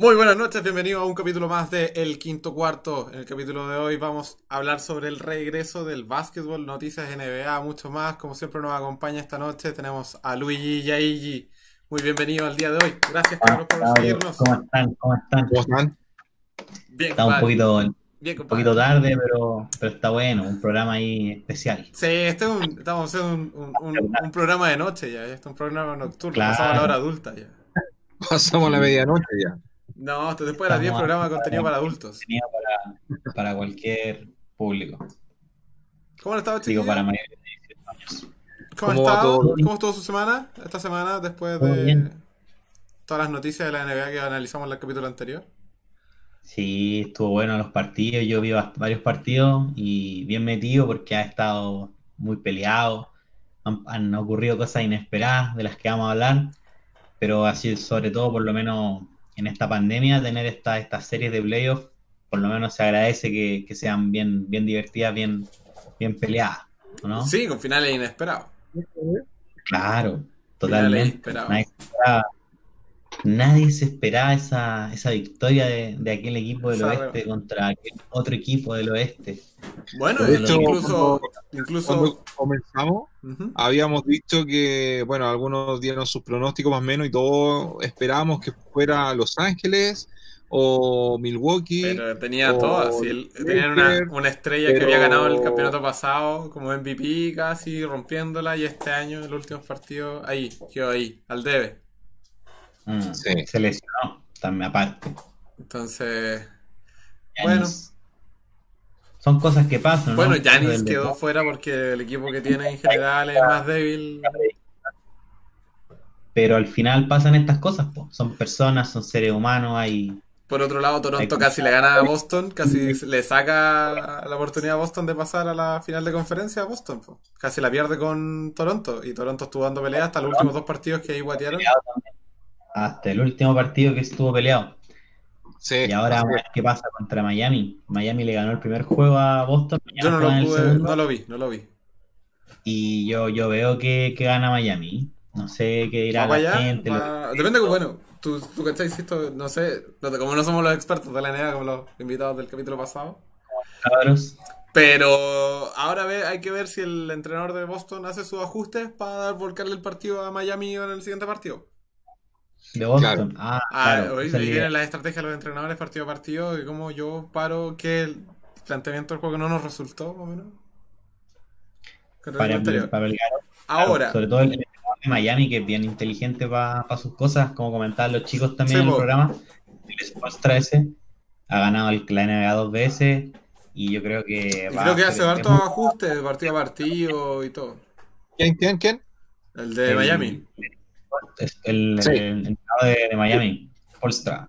Muy buenas noches, bienvenidos a un capítulo más de El Quinto Cuarto. En el capítulo de hoy vamos a hablar sobre el regreso del básquetbol, noticias NBA, mucho más. Como siempre nos acompaña esta noche tenemos a Luigi Yaigi. Muy bienvenido al día de hoy. Gracias, Carlos, por seguirnos. ¿Cómo están? ¿Cómo están? ¿Cómo están? Bien, Está un poquito, Bien, un compadre. poquito tarde, pero, pero está bueno, un programa ahí especial. Sí, este es un, estamos haciendo un, un- un- un programa de noche ya, este es un programa nocturno, Claro. pasamos a la hora adulta ya. Pasamos la medianoche ya. No, después de las 10 Estamos- programas de contenido para adultos. Para, para cualquier público. ¿Cómo han estado, Digo, chiquillos? para mayores de 18 años. ¿Cómo, ¿Cómo ha va estado? todo? ¿Cómo estuvo su semana? Esta semana, después de bien. todas las noticias de la NBA que analizamos en el capítulo anterior. Sí, estuvo bueno los partidos. Yo vi varios partidos y bien metido porque ha estado muy peleado. Han, han ocurrido cosas inesperadas de las que vamos a hablar, pero así, sobre todo, por lo menos en esta pandemia, tener esta- estas series de playoffs, por lo menos se agradece que, que sean bien, bien divertidas, bien, bien peleadas, ¿o ¿no? Sí, con finales inesperados. Claro, Finales totalmente. inesperados. Nadie se esperaba, esa, esa victoria de, de aquel equipo del oeste contra aquel otro equipo del oeste. Bueno, De hecho, incluso, cuando- incluso Cuando comenzamos, habíamos dicho que, bueno, algunos dieron sus pronósticos más o menos y todos esperábamos que fuera Los Ángeles o Milwaukee. pero tenía todas. sí, el- tenían una, una estrella que había ganado el campeonato pasado como MVP casi rompiéndola y este año en los últimos partidos ahí, quedó ahí, al debe. Mm, Sí. Se lesionó también aparte. Entonces, Bueno. Son cosas que pasan, ¿no? bueno, del quedó fuera porque el equipo que tiene en general es más débil. Pero al final pasan estas cosas, po. Son personas, son seres humanos, hay Por otro lado, Toronto Hay- casi le gana a Boston, casi le saca la oportunidad a Boston de pasar a la final de conferencia a Boston. po. Casi la pierde con Toronto y Toronto estuvo dando pelea hasta los últimos dos partidos que ahí guatearon. Hasta el último partido que estuvo peleado. Sí. Y ahora vamos a ver qué pasa contra Miami. Miami le ganó el primer juego a Boston. Yo no lo pude, no lo vi, no lo vi. Y yo, yo veo que, que gana Miami. No sé qué dirá ¿Va la allá? gente. Va- Depende, bueno, tú, tú cachai, si esto, no sé, como no somos los expertos de la NBA como los invitados del capítulo pasado. cabros. Pero ahora ve, hay que ver si el entrenador de Boston hace sus ajustes para dar- volcarle el partido a Miami en el siguiente partido. De Boston. Ah, Ah, claro. hoy es la idea. vienen las estrategias de los entrenadores partido a partido y cómo yo paro que el planteamiento del juego no nos resultó, más o menos. Con el para, anterior. para pelear. Ahora, Sobre todo el el entrenador de Miami, que es bien inteligente para sus cosas, como comentaban los chicos también Sí, en el programa. El Spolstra ese ha ganado el, la NBA dos veces. Y yo creo que y va creo que a hace hartos ajustes de partido a partido y todo. ¿Quién, quién, quién? El de el- Miami. Es el, Sí. el entrenador de, de Miami, Polstra.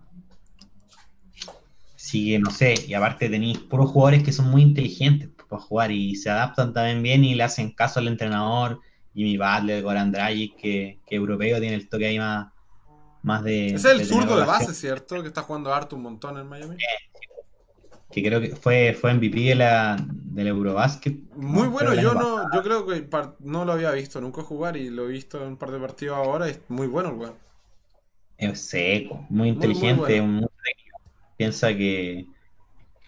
Así que no sé, y aparte tenéis puros jugadores que son muy inteligentes para jugar y se adaptan también bien y le hacen caso al entrenador. Jimmy Butler, Goran Dragic, que, que europeo tiene el toque ahí más, más de. Ese es el de zurdo de base, ¿cierto? Que está jugando harto un montón en Miami. Que creo que fue, fue MVP de la, del Eurobasket. Muy ¿no? bueno, yo no, yo creo que par- no lo había visto nunca jugar y lo he visto en un par de partidos ahora. Es muy bueno el weón. Es seco, muy muy inteligente, bueno. muy técnico. Piensa que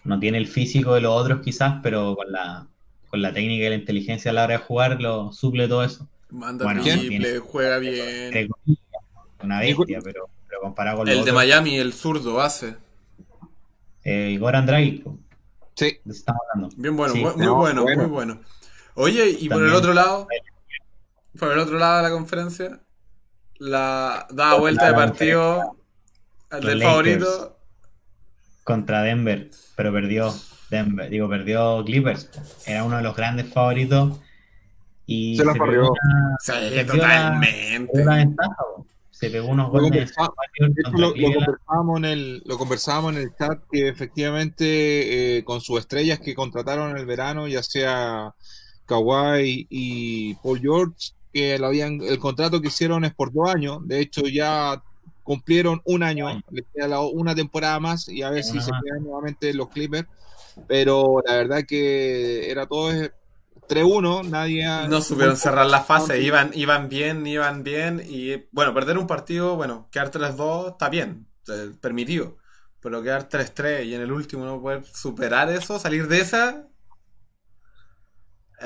no tiene el físico de los otros quizás, pero con la, con la técnica y la inteligencia a la hora de jugar lo suple todo eso. Manda Bueno, triple, juega bien. Una bestia, pero, pero comparado con los El de otros, Miami, el zurdo, hace. Eh, Goran Dragic, Sí. estamos hablando. Bien bueno, Sí, muy no, bueno, bueno. muy bueno. Oye, y por el otro lado, por el otro lado de la conferencia, la da vuelta de partido al del favorito. Contra Denver, pero perdió Denver, digo, perdió Clippers. Era uno de los grandes favoritos. Y Se barrió. una- Sí, perdió la- totalmente. la ventaja. Se pegó unos Lo goles lo, lo conversábamos en el, lo conversábamos en el chat que efectivamente eh, con sus estrellas que contrataron en el verano, ya sea Kawhi y Paul George, que lo habían, el contrato que hicieron es por dos años, de hecho ya cumplieron un año, les queda una temporada más y a ver si se quedan nuevamente los Clippers, pero la verdad que era todo 3-1, nadie... ha- No supieron cerrar la fase, iban, iban bien, iban bien. Y bueno, perder un partido, bueno, quedar 3-2 está bien. eh, permitido. Pero quedar 3-3 y en el último no poder superar eso, salir de esa.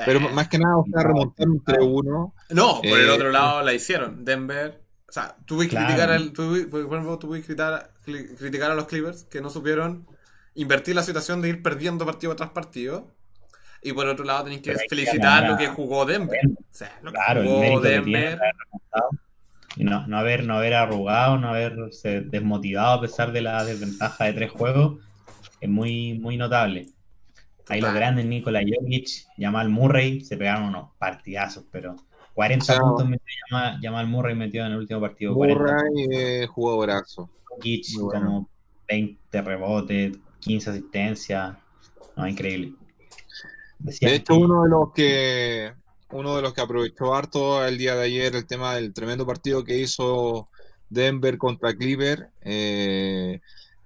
Pero eh, más que nada, o sea, remontar un 3-1. No, por el Eh, otro lado la hicieron. Denver. O sea, tú puedes Claro. criticar, al, por ejemplo, criticar, criticar a los Clippers que no supieron invertir la situación de ir perdiendo partido tras partido. Y por otro lado, tenéis que Pero que felicitar ganar lo que jugó Denver. Denver. O sea, lo que Claro, el jugó mérito que tiene Denver. y no, no haber, no haber arrugado, no haberse desmotivado a pesar de la desventaja de tres juegos, es muy, muy notable. Ahí los grandes, Nikola Jokic, Jamal Murray, se pegaron unos partidazos, pero 40 O sea, puntos metió Jamal, Jamal Murray metió en el último partido. 40 Murray, eh, jugadorazo. Jokic, muy bueno. como 20 rebotes, 15 asistencias, no, increíble. De hecho, uno de los que uno de los que aprovechó harto el día de ayer el tema del tremendo partido que hizo Denver contra Clipper. Eh,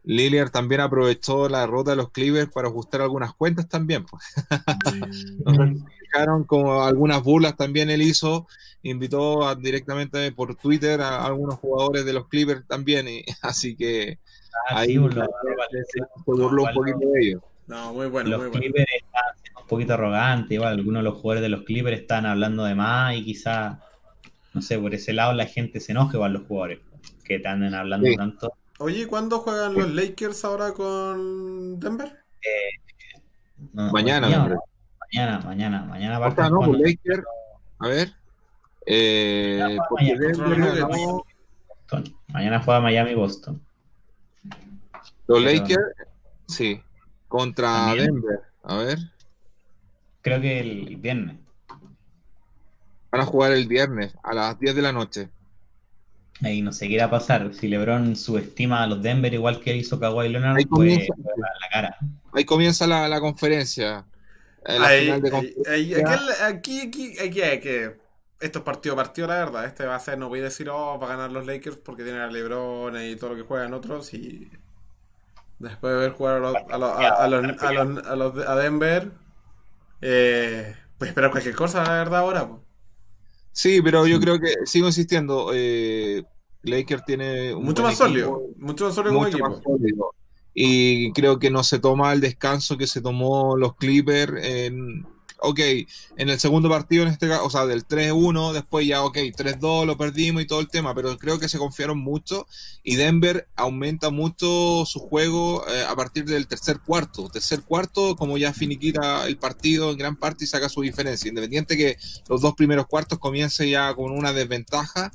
Lillard también aprovechó la derrota de los Clippers para ajustar algunas cuentas también. pues. Se fijaron como algunas burlas también él hizo. Invitó a- directamente por Twitter a algunos jugadores de los Clippers también. y- así que Ah, ahí sí, lo- se burló un poquito de ellos. No, muy bueno, los muy bueno. Clippers están siendo un poquito arrogantes, igual algunos de los jugadores de los Clippers están hablando de más y quizá, no sé, por ese lado la gente se enoja igual los jugadores, que te anden hablando Sí. tanto. Oye, ¿cuándo juegan los Lakers ahora con Denver? No, Mañana, hombre. mañana, mañana, mañana O sea, no, pues Lakers, a ver. Eh, Mañana, mañana, Denver ganó- Boston. Mañana juega Miami Boston. los pero- Lakers, sí, contra. Denver. A ver, Creo que el viernes. van a jugar el viernes a las 10 de la noche. Ahí no sé qué irá a pasar. Si LeBron subestima a los Denver igual que hizo Kawhi Leonard, Ahí pues comienza. juega la cara. Ahí comienza la, la conferencia. eh, la Ahí- final de ahí- conferencia. ahí- aquí, aquí, aquí, aquí hay que. Esto es partido a partido, la verdad. Este va a ser, no voy a decir, oh, va a ganar los Lakers porque tienen a LeBron y todo lo que juegan otros. Y después de ver jugar a los, a los, a, a los, a los- a los de- a Denver, eh, pues esperar cualquier cosa, la verdad, ahora. pues. Sí, pero yo creo que sigo insistiendo. Eh, Lakers tiene un Mucho más sólido. Mucho más sólido mucho más sólido. Y creo que no se toma el descanso que se tomó los Clippers en, ok, en el segundo partido en este caso, o sea, del 3-1, después ya, ok, 3-2 lo perdimos y todo el tema, pero creo que se confiaron mucho y Denver aumenta mucho su juego eh, a partir del tercer cuarto. Tercer cuarto, como ya finiquita el partido en gran parte y saca su diferencia. Independiente que los dos primeros cuartos comience ya con una desventaja,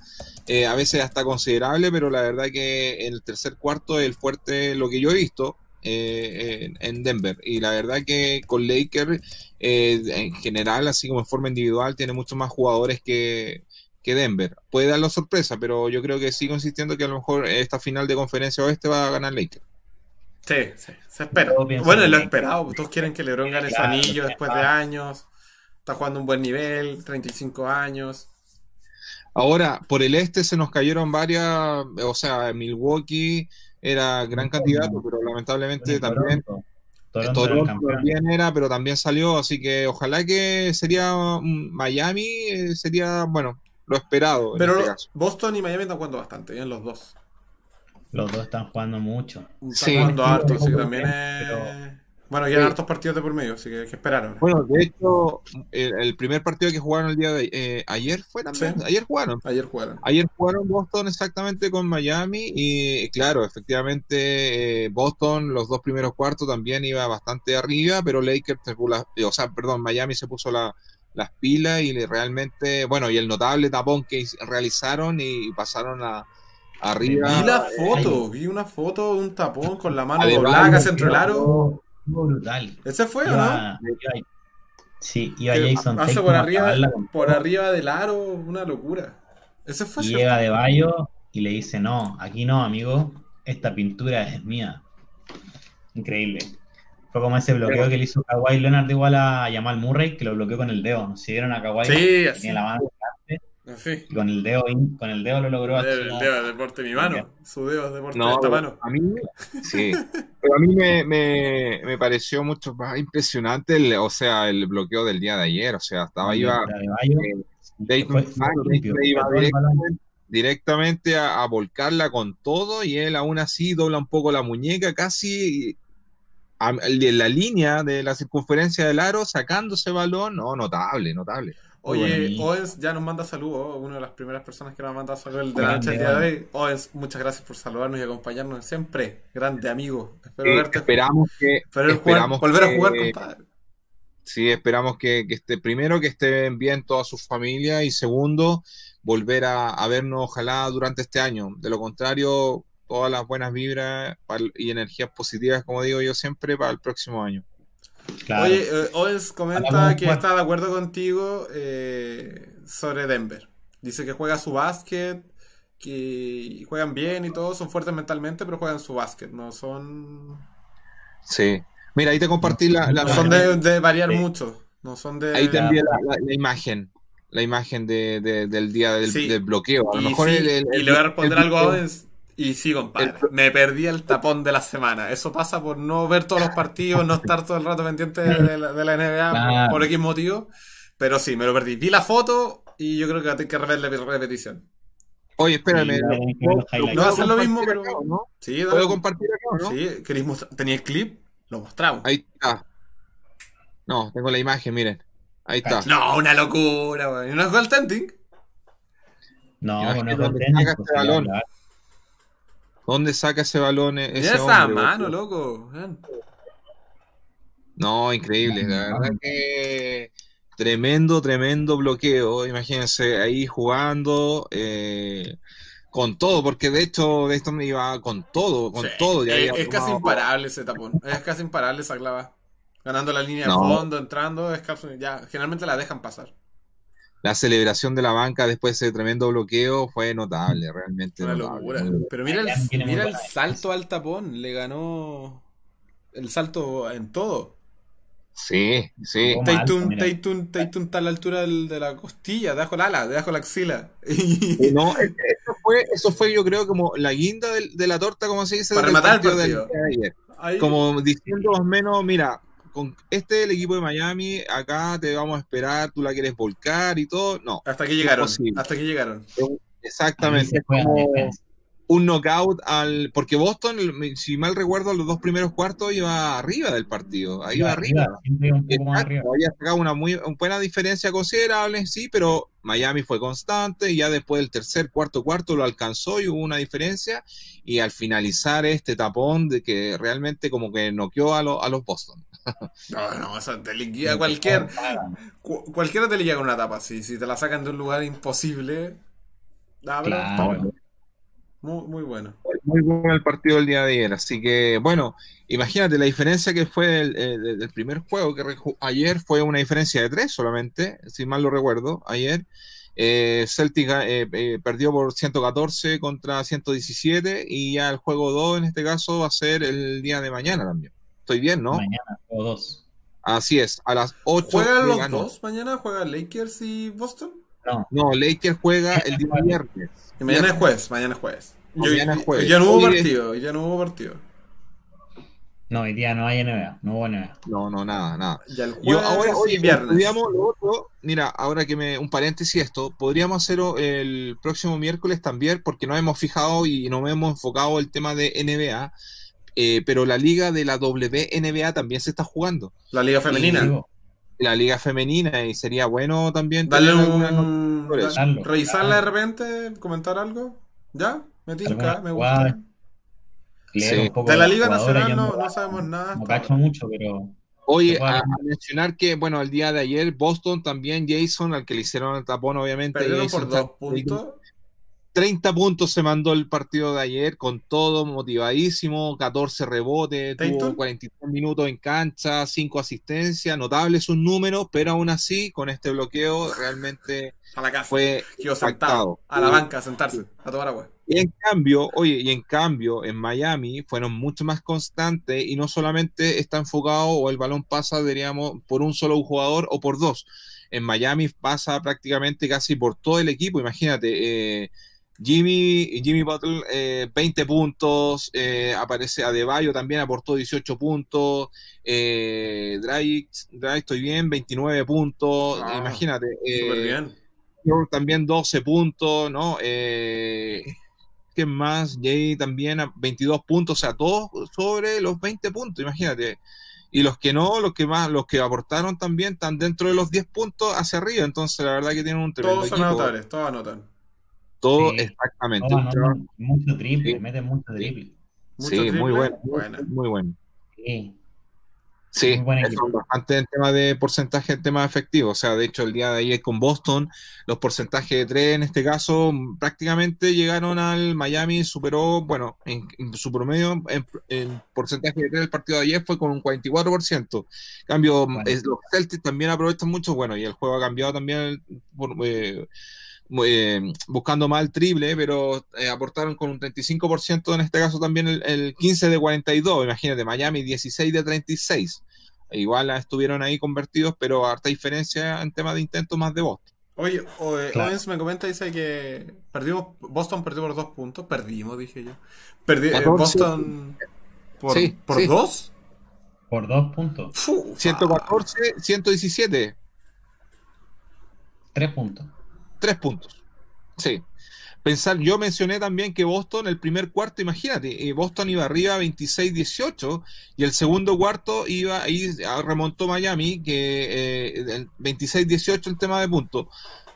eh, a veces hasta considerable, pero la verdad que en el tercer cuarto el fuerte, lo que yo he visto eh, en, en Denver. Y la verdad que con Lakers, eh, en general, así como en forma individual, tiene muchos más jugadores que, que Denver. Puede darlo sorpresa, pero yo creo que sigo insistiendo que a lo mejor esta final de conferencia oeste va a ganar Lakers. Sí, sí, se espera. Bueno, lo esperado. Todos quieren que LeBron gane su anillo lo después de años. Está jugando un buen nivel, 35 años. Ahora, por el este se nos cayeron varias, o sea, Milwaukee era gran candidato, pero lamentablemente también Toronto. Toronto también era, pero también salió, así que ojalá que sería Miami, eh, sería, bueno, lo esperado en Pero este caso. Boston y Miami están jugando bastante bien los dos. Los dos están jugando mucho. Están Sí. jugando harto, Pero- también es... Bueno, ya Sí. hartos partidos de por medio, así que hay que esperar ahora. Bueno, de hecho, el, el primer partido que jugaron el día de eh, ayer fue también, Sí. ayer jugaron. Ayer jugaron. Ayer jugaron Boston exactamente con Miami y claro, efectivamente eh, Boston los dos primeros cuartos también iba bastante arriba, pero Lakers, se puso la- o sea, perdón, Miami se puso la- las pilas y le- realmente, bueno, y el notable tapón que realizaron y pasaron a, arriba. Vi la eh, foto, vi una foto de un tapón con la mano doblada casi entre el aro. Brutal. ¿Ese fue o no? Sí, iba Que Jason por arriba, por arriba del aro, una locura. Ese fue Y llega de Bayo y le dice, no, aquí no, amigo, esta pintura es mía. Increíble. Fue como ese bloqueo que le hizo Kawhi Leonard igual a Jamal Murray, que lo bloqueó con el dedo. ¿No se vieron a Kawhi? Sí, Que así. Tenía la mano con el dedo, con el dedo lo logró El como- dedo es deporte de mi mano. Su dedo es deporte de No, esta mano. a mí, sí, pero a mí me, me, me pareció mucho más impresionante, el, o sea, el bloqueo del día de ayer, o sea, estaba iba de eh, sí, Dayton iba el directamente, directamente a, a volcarla con todo y él aún así dobla un poco la muñeca casi a- en la línea de la circunferencia del aro sacándose balón, no, notable, notable. Oye. Owens ya nos manda saludos, una de las primeras personas que nos ha mandado saludos de la Grande, noche el día de hoy. Owens, muchas gracias por saludarnos y acompañarnos siempre. Grande amigo. Espero Eh, verte. esperamos que espero jugar- esperamos volver a jugar, compadre. Sí, esperamos que, que esté, primero que estén bien toda su familia y segundo, volver a, a vernos ojalá durante este año. De lo contrario, todas las buenas vibras y energías positivas, como digo yo siempre, para el próximo año. Claro. Oye, eh, Owens comenta que está de acuerdo contigo eh, sobre Denver. Dice que juega su básquet, que juegan bien y todo, son fuertes mentalmente, pero juegan su básquet, no son... Sí. Mira, ahí te compartí la, la- No son de, de variar Sí. mucho, no son de... ahí te envié la, la- la imagen, la imagen de, de- del día del, Sí. del bloqueo. A lo Y, mejor sí, el- el- y le voy a responder algo a Owens. Y sí, compadre, El- me perdí el tapón de la semana. Eso pasa por no ver todos los partidos, no estar todo el rato pendiente de la, de la NBA por- Claro. por, X motivo. Pero sí, me lo perdí. Vi la foto y yo creo que va a tener que rever la repetición. Oye, espérame. Sí. No va a ser lo mismo, pero- acá, ¿o ¿no? Sí, dale. ¿Puedo compartir acá no? Sí, ¿queréis mostrar? ¿Tenía el clip? Lo mostramos. Ahí está. No, tengo la imagen, miren. Ahí está. No, una locura, weón. ¿Y no es goaltending? No, no es dónde contento, saca pues, este balón. ya, ¿Dónde saca ese balón e- Mira ese esa hombre? mano, loco. No, increíble. La verdad que tremendo, tremendo bloqueo. Imagínense ahí jugando eh, con todo, porque de hecho de esto me iba con todo, con Sí, todo. Ya es, casi imparable ese tapón. Es casi imparable esa clava. Ganando la línea No. de fondo, entrando, es casi- ya, generalmente la dejan pasar. La celebración de la banca después de ese tremendo bloqueo fue notable, realmente. Una notable. locura. Pero mira el, mira el salto al tapón. Le ganó el salto en todo. Sí, sí. Tatum está a la altura del- de la costilla, debajo del ala, debajo de la axila. No, es- eso fue, eso fue yo creo como la guinda del- de, la torta, como se dice, Para del rematar el del partido. día de ayer. ahí- como diciendo más o menos, mira, con este es el equipo de Miami, acá te vamos a esperar, tú la quieres volcar y todo. No, hasta aquí llegaron. Hasta aquí llegaron. Exactamente. como un knockout al. Porque Boston, si mal recuerdo, los dos primeros cuartos iba arriba del partido. Ahí iba arriba. más Exacto, arriba. había sacado una muy una buena diferencia considerable, sí, pero Miami fue constante y ya después del tercer, cuarto, cuarto lo alcanzó y hubo una diferencia y al finalizar este tapón de que realmente como que noqueó a, lo- a los Boston. No, no, eso te liquida cualquier. cu- cualquiera te liquida con una tapa. Si, si te la sacan de un lugar imposible. Ah, Claro. bueno. Muy, muy bueno. Muy bueno el partido del día de ayer, así que bueno, imagínate la diferencia que fue el, el- el primer juego que ayer fue una diferencia de tres solamente, si mal lo recuerdo, ayer. Eh, Celtic eh, eh, perdió por 114 contra 117 y ya el juego 2 en este caso va a ser el día de mañana también. Estoy bien, ¿no? Mañana, o dos. Así es, a las 8 ¿Juegan de los dos mañana? ¿Juegan Lakers y Boston? No, No, Lakers juega el día viernes. Y mañana es jueves, mañana es jueves. Mañana es jueves. Ya no hubo Hoy es- partido, ya no hubo partido. no, hoy día no hay NBA, no hubo NBA. No, no, nada, nada. Ya el Yo ahora, y oye, viernes. estudiamos lo otro. Mira, ahora que me. Un paréntesis esto. Podríamos hacerlo el próximo miércoles también, porque nos hemos fijado y nos hemos enfocado el tema de NBA. Eh, pero la liga de la WNBA también se está jugando. La liga femenina. La liga femenina, y sería bueno también. Dale un. Darlo, revisarla de repente, comentar algo. ¿Ya? Me tinca, me gusta. leer Sí. un poco De la Liga Nacional no, sabemos nada. No cacho mucho, pero Oye, a, mencionar que, bueno, el día de ayer, Boston también, Jason, al que le hicieron el tapón, obviamente. Perdieron por dos puntos. 30 puntos se mandó el partido de ayer con todo motivadísimo, 14 rebotes, tuvo 43 minutos en cancha, 5 asistencias, notables sus números, pero aún así con este bloqueo realmente A la casa. fue sentado. A la banca, a sentarse. A tomar agua. Y en cambio, oye, y en cambio en Miami fueron mucho más constantes y no solamente está enfocado o el balón pasa, diríamos, por un solo jugador o por dos. En Miami pasa prácticamente casi por todo el equipo. Imagínate, eh, Jimmy, Jimmy Butler, eh, 20 puntos, eh, aparece Adebayo también aportó 18 puntos, eh, Drake, Drake, estoy bien, 29 puntos, Ah, imagínate. eh, Súper bien. también 12 puntos, ¿no? Eh, ¿Qué más? Jay también a 22 puntos, o sea, todos sobre los 20 puntos, imagínate. Y los que no, los que más, los que aportaron también están dentro de los 10 puntos hacia arriba, entonces la verdad que tienen un tremendo Todos anotables, todos anotan. Todo Sí. exactamente. Anotan mucho triple, Sí. meten mucho triple. Mucho Sí, muy bueno, muy bueno. Sí. Sí, Muy buen eso equipo. es bastante en tema de porcentaje, en tema efectivo. O sea, de hecho, el día de ayer con Boston, los porcentajes de tres en este caso mm, prácticamente llegaron al Miami, superó, bueno, en, en su promedio, en, en porcentaje de tres del partido de ayer fue con un 44%. En cambio, Bueno. es- los Celtics también aprovechan mucho, bueno, y el juego ha cambiado también por, eh, eh, buscando más el triple, pero eh, aportaron con un 35%, en este caso también el, el 15 de 42, imagínate, Miami 16 de 36. Igual estuvieron ahí convertidos, pero harta diferencia en tema de intentos más de Boston. Oye, eh, Claro. Owens me comenta, dice que perdimos, Boston perdió por dos puntos, perdimos, dije yo. Perdi, eh, 14. Boston por, Sí, por sí. dos. Por dos puntos, Fu, 114, 117, tres puntos. Tres puntos. Sí. Pensar, yo mencioné también que Boston, el primer cuarto, imagínate, eh, Boston iba arriba 26-18 y el segundo cuarto iba ahí ah, remontó Miami, que eh, el 26-18 el tema de puntos.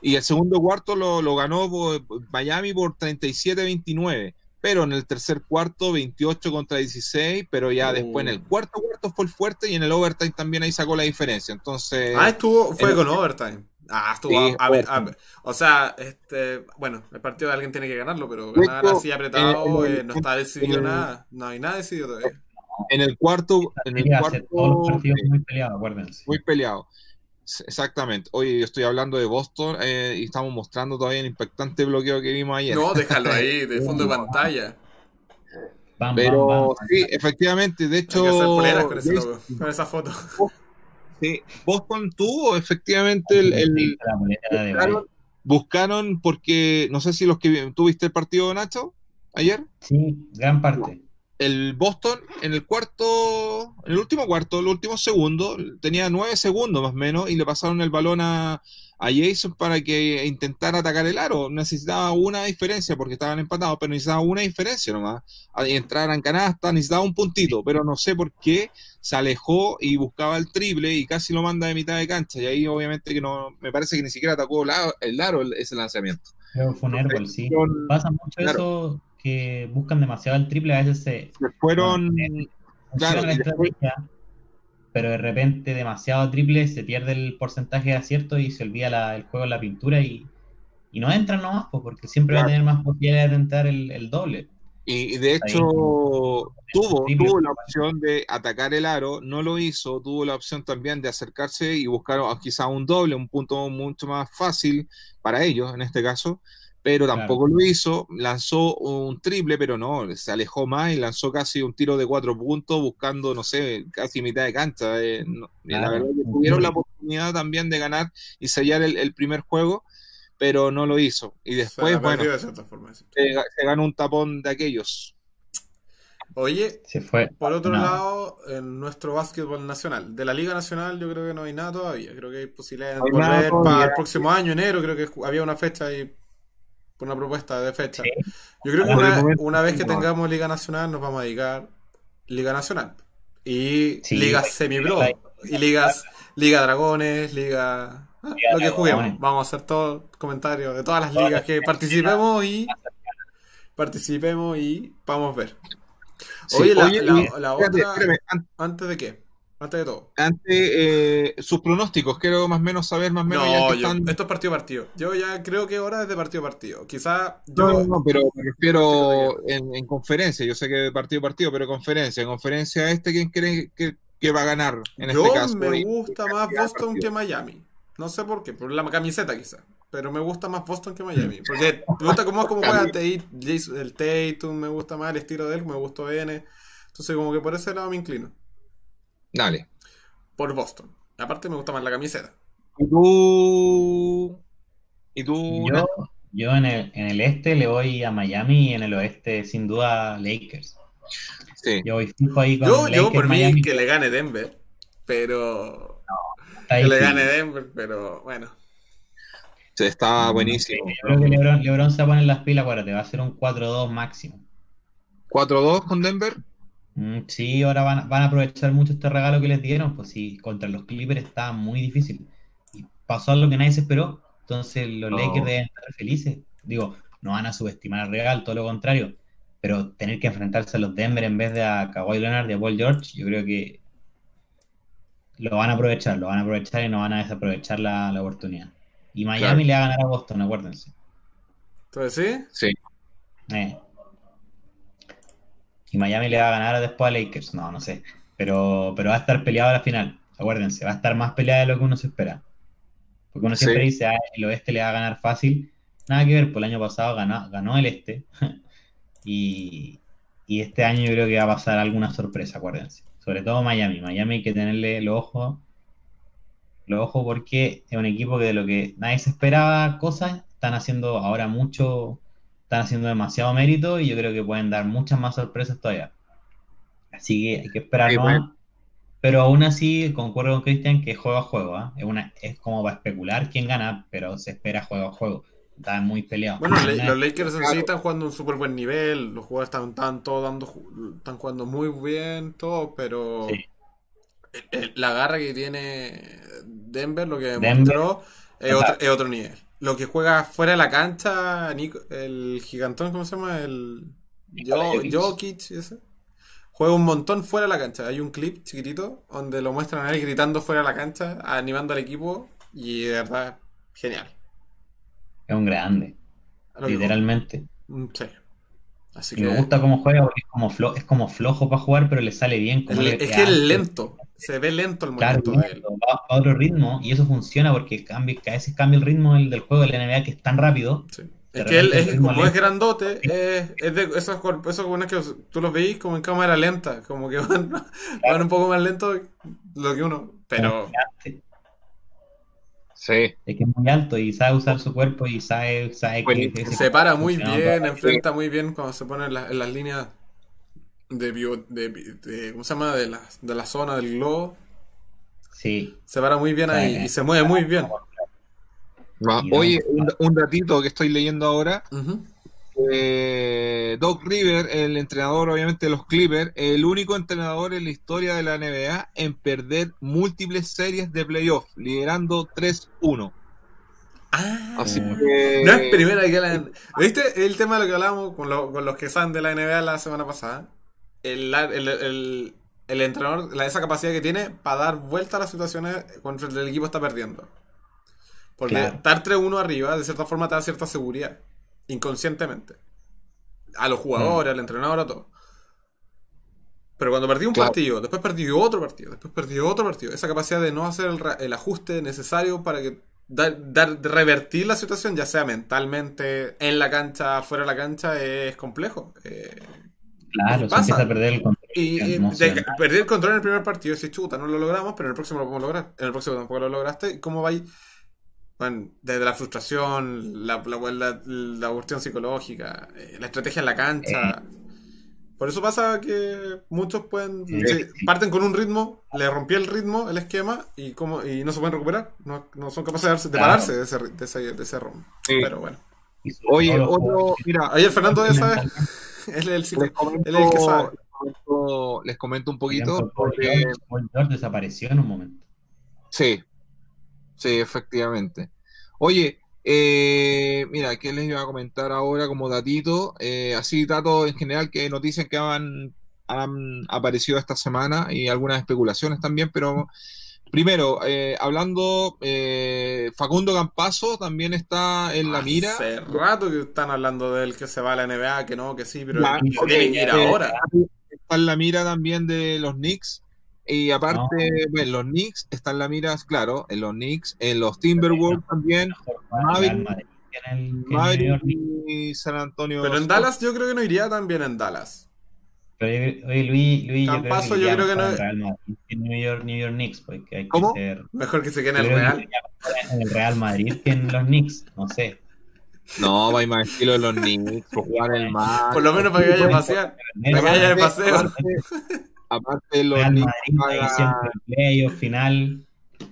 Y el segundo cuarto lo, lo ganó por- Miami por 37-29. Pero en el tercer cuarto, 28 contra 16, pero ya Oh. después en el cuarto cuarto fue el fuerte y en el overtime también ahí sacó la diferencia. Entonces, Ah, estuvo, fue el- con overtime. Ah, estuvo. Sí, a- a- a- o sea, este, bueno, el partido de alguien tiene que ganarlo, pero ganar hecho, así apretado, eh, el- eh, no está decidido el- nada. No hay nada decidido todavía. en el cuarto, en el cuarto todos los partidos eh, muy peleados, acuérdense. muy peleado. Exactamente. Oye, yo estoy hablando de Boston eh, y estamos mostrando todavía el impactante bloqueo que vimos ayer. No, déjalo ahí, de fondo de pantalla. Bam, Pero bam, bam. sí, efectivamente, de Hay que hacer hecho, poleras con, ese de- logo, con esa foto. Sí, Boston tuvo efectivamente el, buscaron porque no sé si los que tuviste el partido Nacho ayer, Sí, gran parte. el Boston en el cuarto, en el último cuarto, el último segundo, tenía nueve segundos más o menos y le pasaron el balón a, a Jason para que intentara atacar el aro. Necesitaba una diferencia porque estaban empatados, pero necesitaba una diferencia nomás. Entraran canasta, necesitaba un puntito, pero no sé por qué se alejó y buscaba el triple y casi lo manda de mitad de cancha. Y ahí obviamente que no, me parece que ni siquiera atacó el aro el- ese lanzamiento. Que fue un airball, sí. Pasa mucho Claro. eso que buscan demasiado el triple, a veces se se fueron, funciona Claro, la y después- estrategia, pero de repente demasiado triple, se pierde el porcentaje de acierto y se olvida la- el juego en la pintura y, y no entran nomás, pues, porque siempre va a Claro. tener más posibilidades de entrar el, el doble. Y, y de hecho, tuvo, tuvo la opción de atacar el aro, no lo hizo, tuvo la opción también de acercarse y buscar quizá un doble, un punto mucho más fácil para ellos en este caso, pero tampoco lo hizo, lanzó un triple, pero no, se alejó más y lanzó casi un tiro de cuatro puntos buscando, no sé, casi mitad de cancha. eh, no- y la verdad que tuvieron triple. la oportunidad también de ganar y sellar el, el primer juego, pero no lo hizo. Y Se después, la bueno, de forma. se, se ganó un tapón de aquellos. Oye, Se fue. por otro No. lado, en nuestro básquetbol nacional, de la Liga Nacional yo creo que no hay nada todavía. Creo que hay posibilidades de volver para el próximo año, enero, creo que había una fecha una propuesta de fecha. Sí. Yo creo que una, momento, una vez que tengamos Liga Nacional nos vamos a dedicar Liga Nacional. Y Sí, ligas semi-pro. Y ligas, Liga Dragones, Liga... ah, Liga lo que juguemos. Vamos a hacer todo comentarios de todas las Todas ligas las que participemos y... Participemos y vamos a ver. Sí, Oye, la, oye, la- y- la espérate, otra... espérame, ¿Antes de qué? Antes de todo. antes, eh, sus pronósticos, quiero más o menos saber más o menos No, que yo, están- esto es partido a partido. Yo ya creo que ahora es de partido a partido. Quizá No, yo... no, no, pero me refiero en, en conferencia, yo sé que de partido a partido, pero conferencia, en conferencia este, ¿quién cree que, que va a ganar en Yo este caso? me gusta más Boston que Miami. No sé por qué, por la camiseta quizá. Pero me gusta más Boston que Miami. Porque me gusta cómo, cómo juega el Tatum, me gusta más el estilo de él, me gustó N. Entonces como que por ese lado me inclino. Dale. Por Boston. Aparte me gusta más la camiseta. ¿Y tú? ¿Y tú? Yo, yo en, el, en el este le voy a Miami y en el oeste sin duda Lakers. Sí. Yo voy fijo ahí con Yo, yo Lakers, por mí Miami, que le gane Denver. Pero... está Que le gane Denver, pero bueno. Está buenísimo. Yo creo que Lebron, Lebron se va a poner las pilas, acuérdate, va a ser un 4-2 máximo. 4-2 con Denver. Mm, Sí, ahora van, van a aprovechar mucho este regalo que les dieron, pues sí, contra los Clippers está muy difícil. Y pasó algo que nadie se esperó, entonces los No. Lakers deben estar felices. Digo, no van a subestimar al Real, todo lo contrario, pero tener que enfrentarse a los Denver en vez de a Kawhi Leonard y a Paul George, yo creo que lo van a aprovechar, lo van a aprovechar y no van a desaprovechar la, la oportunidad. Y Miami Claro. le va a ganar a Boston, acuérdense. Entonces, ¿sí? Sí. Eh. Y Miami le va a ganar después a Lakers. No, no sé. Pero, pero va a estar peleado a la final. Acuérdense, va a estar más peleada de lo que uno se espera. Porque uno siempre Sí. dice, ah, el oeste le va a ganar fácil. Nada que ver, por el año pasado ganó, ganó el este. y, y este año yo creo que va a pasar alguna sorpresa, acuérdense. Sobre todo Miami. Miami hay que tenerle los ojos. Los ojos porque es un equipo que de lo que nadie se esperaba cosas, están haciendo ahora mucho, están haciendo demasiado mérito y yo creo que pueden dar muchas más sorpresas todavía. Así que hay que esperar Sí. Pero aún así, concuerdo con Cristian que juego a juego. ¿ah? Es, una, es como para especular quién gana, pero se espera juego a juego. Está muy peleado. Bueno, le- los Lakers en sí Claro. están jugando un súper buen nivel, los jugadores están, están todos dando, están jugando muy bien, todo, pero Sí. el- el- la garra que tiene Denver, lo que Denver. demostró, es otro, es otro nivel. Lo que juega fuera de la cancha, Nico- el gigantón, ¿cómo se llama? El Jokic. Ese. Juega un montón fuera de la cancha. Hay un clip chiquitito donde lo muestran a él gritando fuera de la cancha, animando al equipo, y de verdad, genial. Es un grande, literalmente. Mm, Sí. Así que me gusta cómo juega porque es como, flo- es como flojo para jugar, pero le sale bien. Como es, le- es le que es lento. Se ve lento el Claro, movimiento de él. va a otro ritmo y eso funciona porque cambia, a veces cambia el ritmo del, del juego de la NBA que es tan rápido. Sí. Es que él, es, como es grandote, es, es de esos, buenos que tú los veis como en cámara lenta, como que van, van un poco más lento lo que uno. Pero Es Sí. que es muy alto y sabe usar su cuerpo y sabe, sabe que se para muy bien, enfrenta muy bien cuando se pone en, la- en las líneas de, bio- de, de- ¿cómo se llama? De la, de la zona del globo. Sí, Se para muy bien ahí Sí. y se mueve muy bien. Oye, un, un datito que estoy leyendo ahora. Eh, Doc River, el entrenador obviamente de los Clippers, el único entrenador en la historia de la NBA en perder múltiples series de playoff, liderando 3-1. Ah, Así Mm. que... No es primera que la... ¿Viste el tema de lo que hablábamos con, lo- con los que saben de la NBA la semana pasada? El, el, el, el entrenador, la, esa capacidad que tiene para dar vuelta a las situaciones contra el, equipo está perdiendo. Porque Claro. estar 3-1 arriba, de cierta forma, te da cierta seguridad. Inconscientemente. A los jugadores, al entrenador, a todo. Pero cuando perdí un Claro. partido, después perdí otro partido, después perdí otro partido, esa capacidad de no hacer el, el ajuste necesario para que dar, dar- revertir la situación, ya sea mentalmente, en la cancha, fuera de la cancha, es complejo. Eh, claro, se pasa. empieza a perder el control. y y de- perdí el control en el primer partido, si chuta, no lo logramos, pero en el próximo lo podemos lograr. En el próximo tampoco lo lograste. ¿Cómo va ahí? Bueno, desde la frustración, la, la, la, la cuestión psicológica, eh, la estrategia en la cancha. Por eso pasa que muchos pueden. Sí. sí, parten con un ritmo, le rompí el ritmo, el esquema, y como y no se pueden recuperar. No, no son capaces de, darse- de Claro. pararse de ese, de ese, de ese. Sí. Pero bueno. Oye, otro, mira, Ayer Fernando ya sabe. Él es el, comento, él es el que sabe. les comento- les comento un poquito. Porque- George, Paul George desapareció en un momento. Sí, sí, efectivamente. Oye, eh, mira, ¿qué les iba a comentar ahora como datito? Eh, así datos en general, que noticias que han, han aparecido esta semana y algunas especulaciones también, pero primero, eh, hablando, eh, Facundo Campazo también está en la mira. Hace rato que están hablando de él que se va a la NBA, que no, que sí, pero Ya, se ok, tiene que ir eh, ahora. Está en la mira también de los Knicks. Y aparte, bueno, los Knicks están en la mira, claro, en los Knicks, en los Timberwolves también. Maverick- y San Antonio. Pero en Dallas yo creo que no iría tan bien en Dallas. Pero oye, Luis, Luis, yo creo que yo creo que no- en Real Madrid que en New York, New York Knicks, porque hay que ¿Cómo? ser. Mejor que se quede en el que Real. en el Real Madrid que en los Knicks, no sé. No, va más estilo de los Knicks, por jugar el mar. Por lo menos para que vaya a pasear. Para que vaya de paseo. Aparte, aparte los Real Knicks Madrid siempre en playoff final,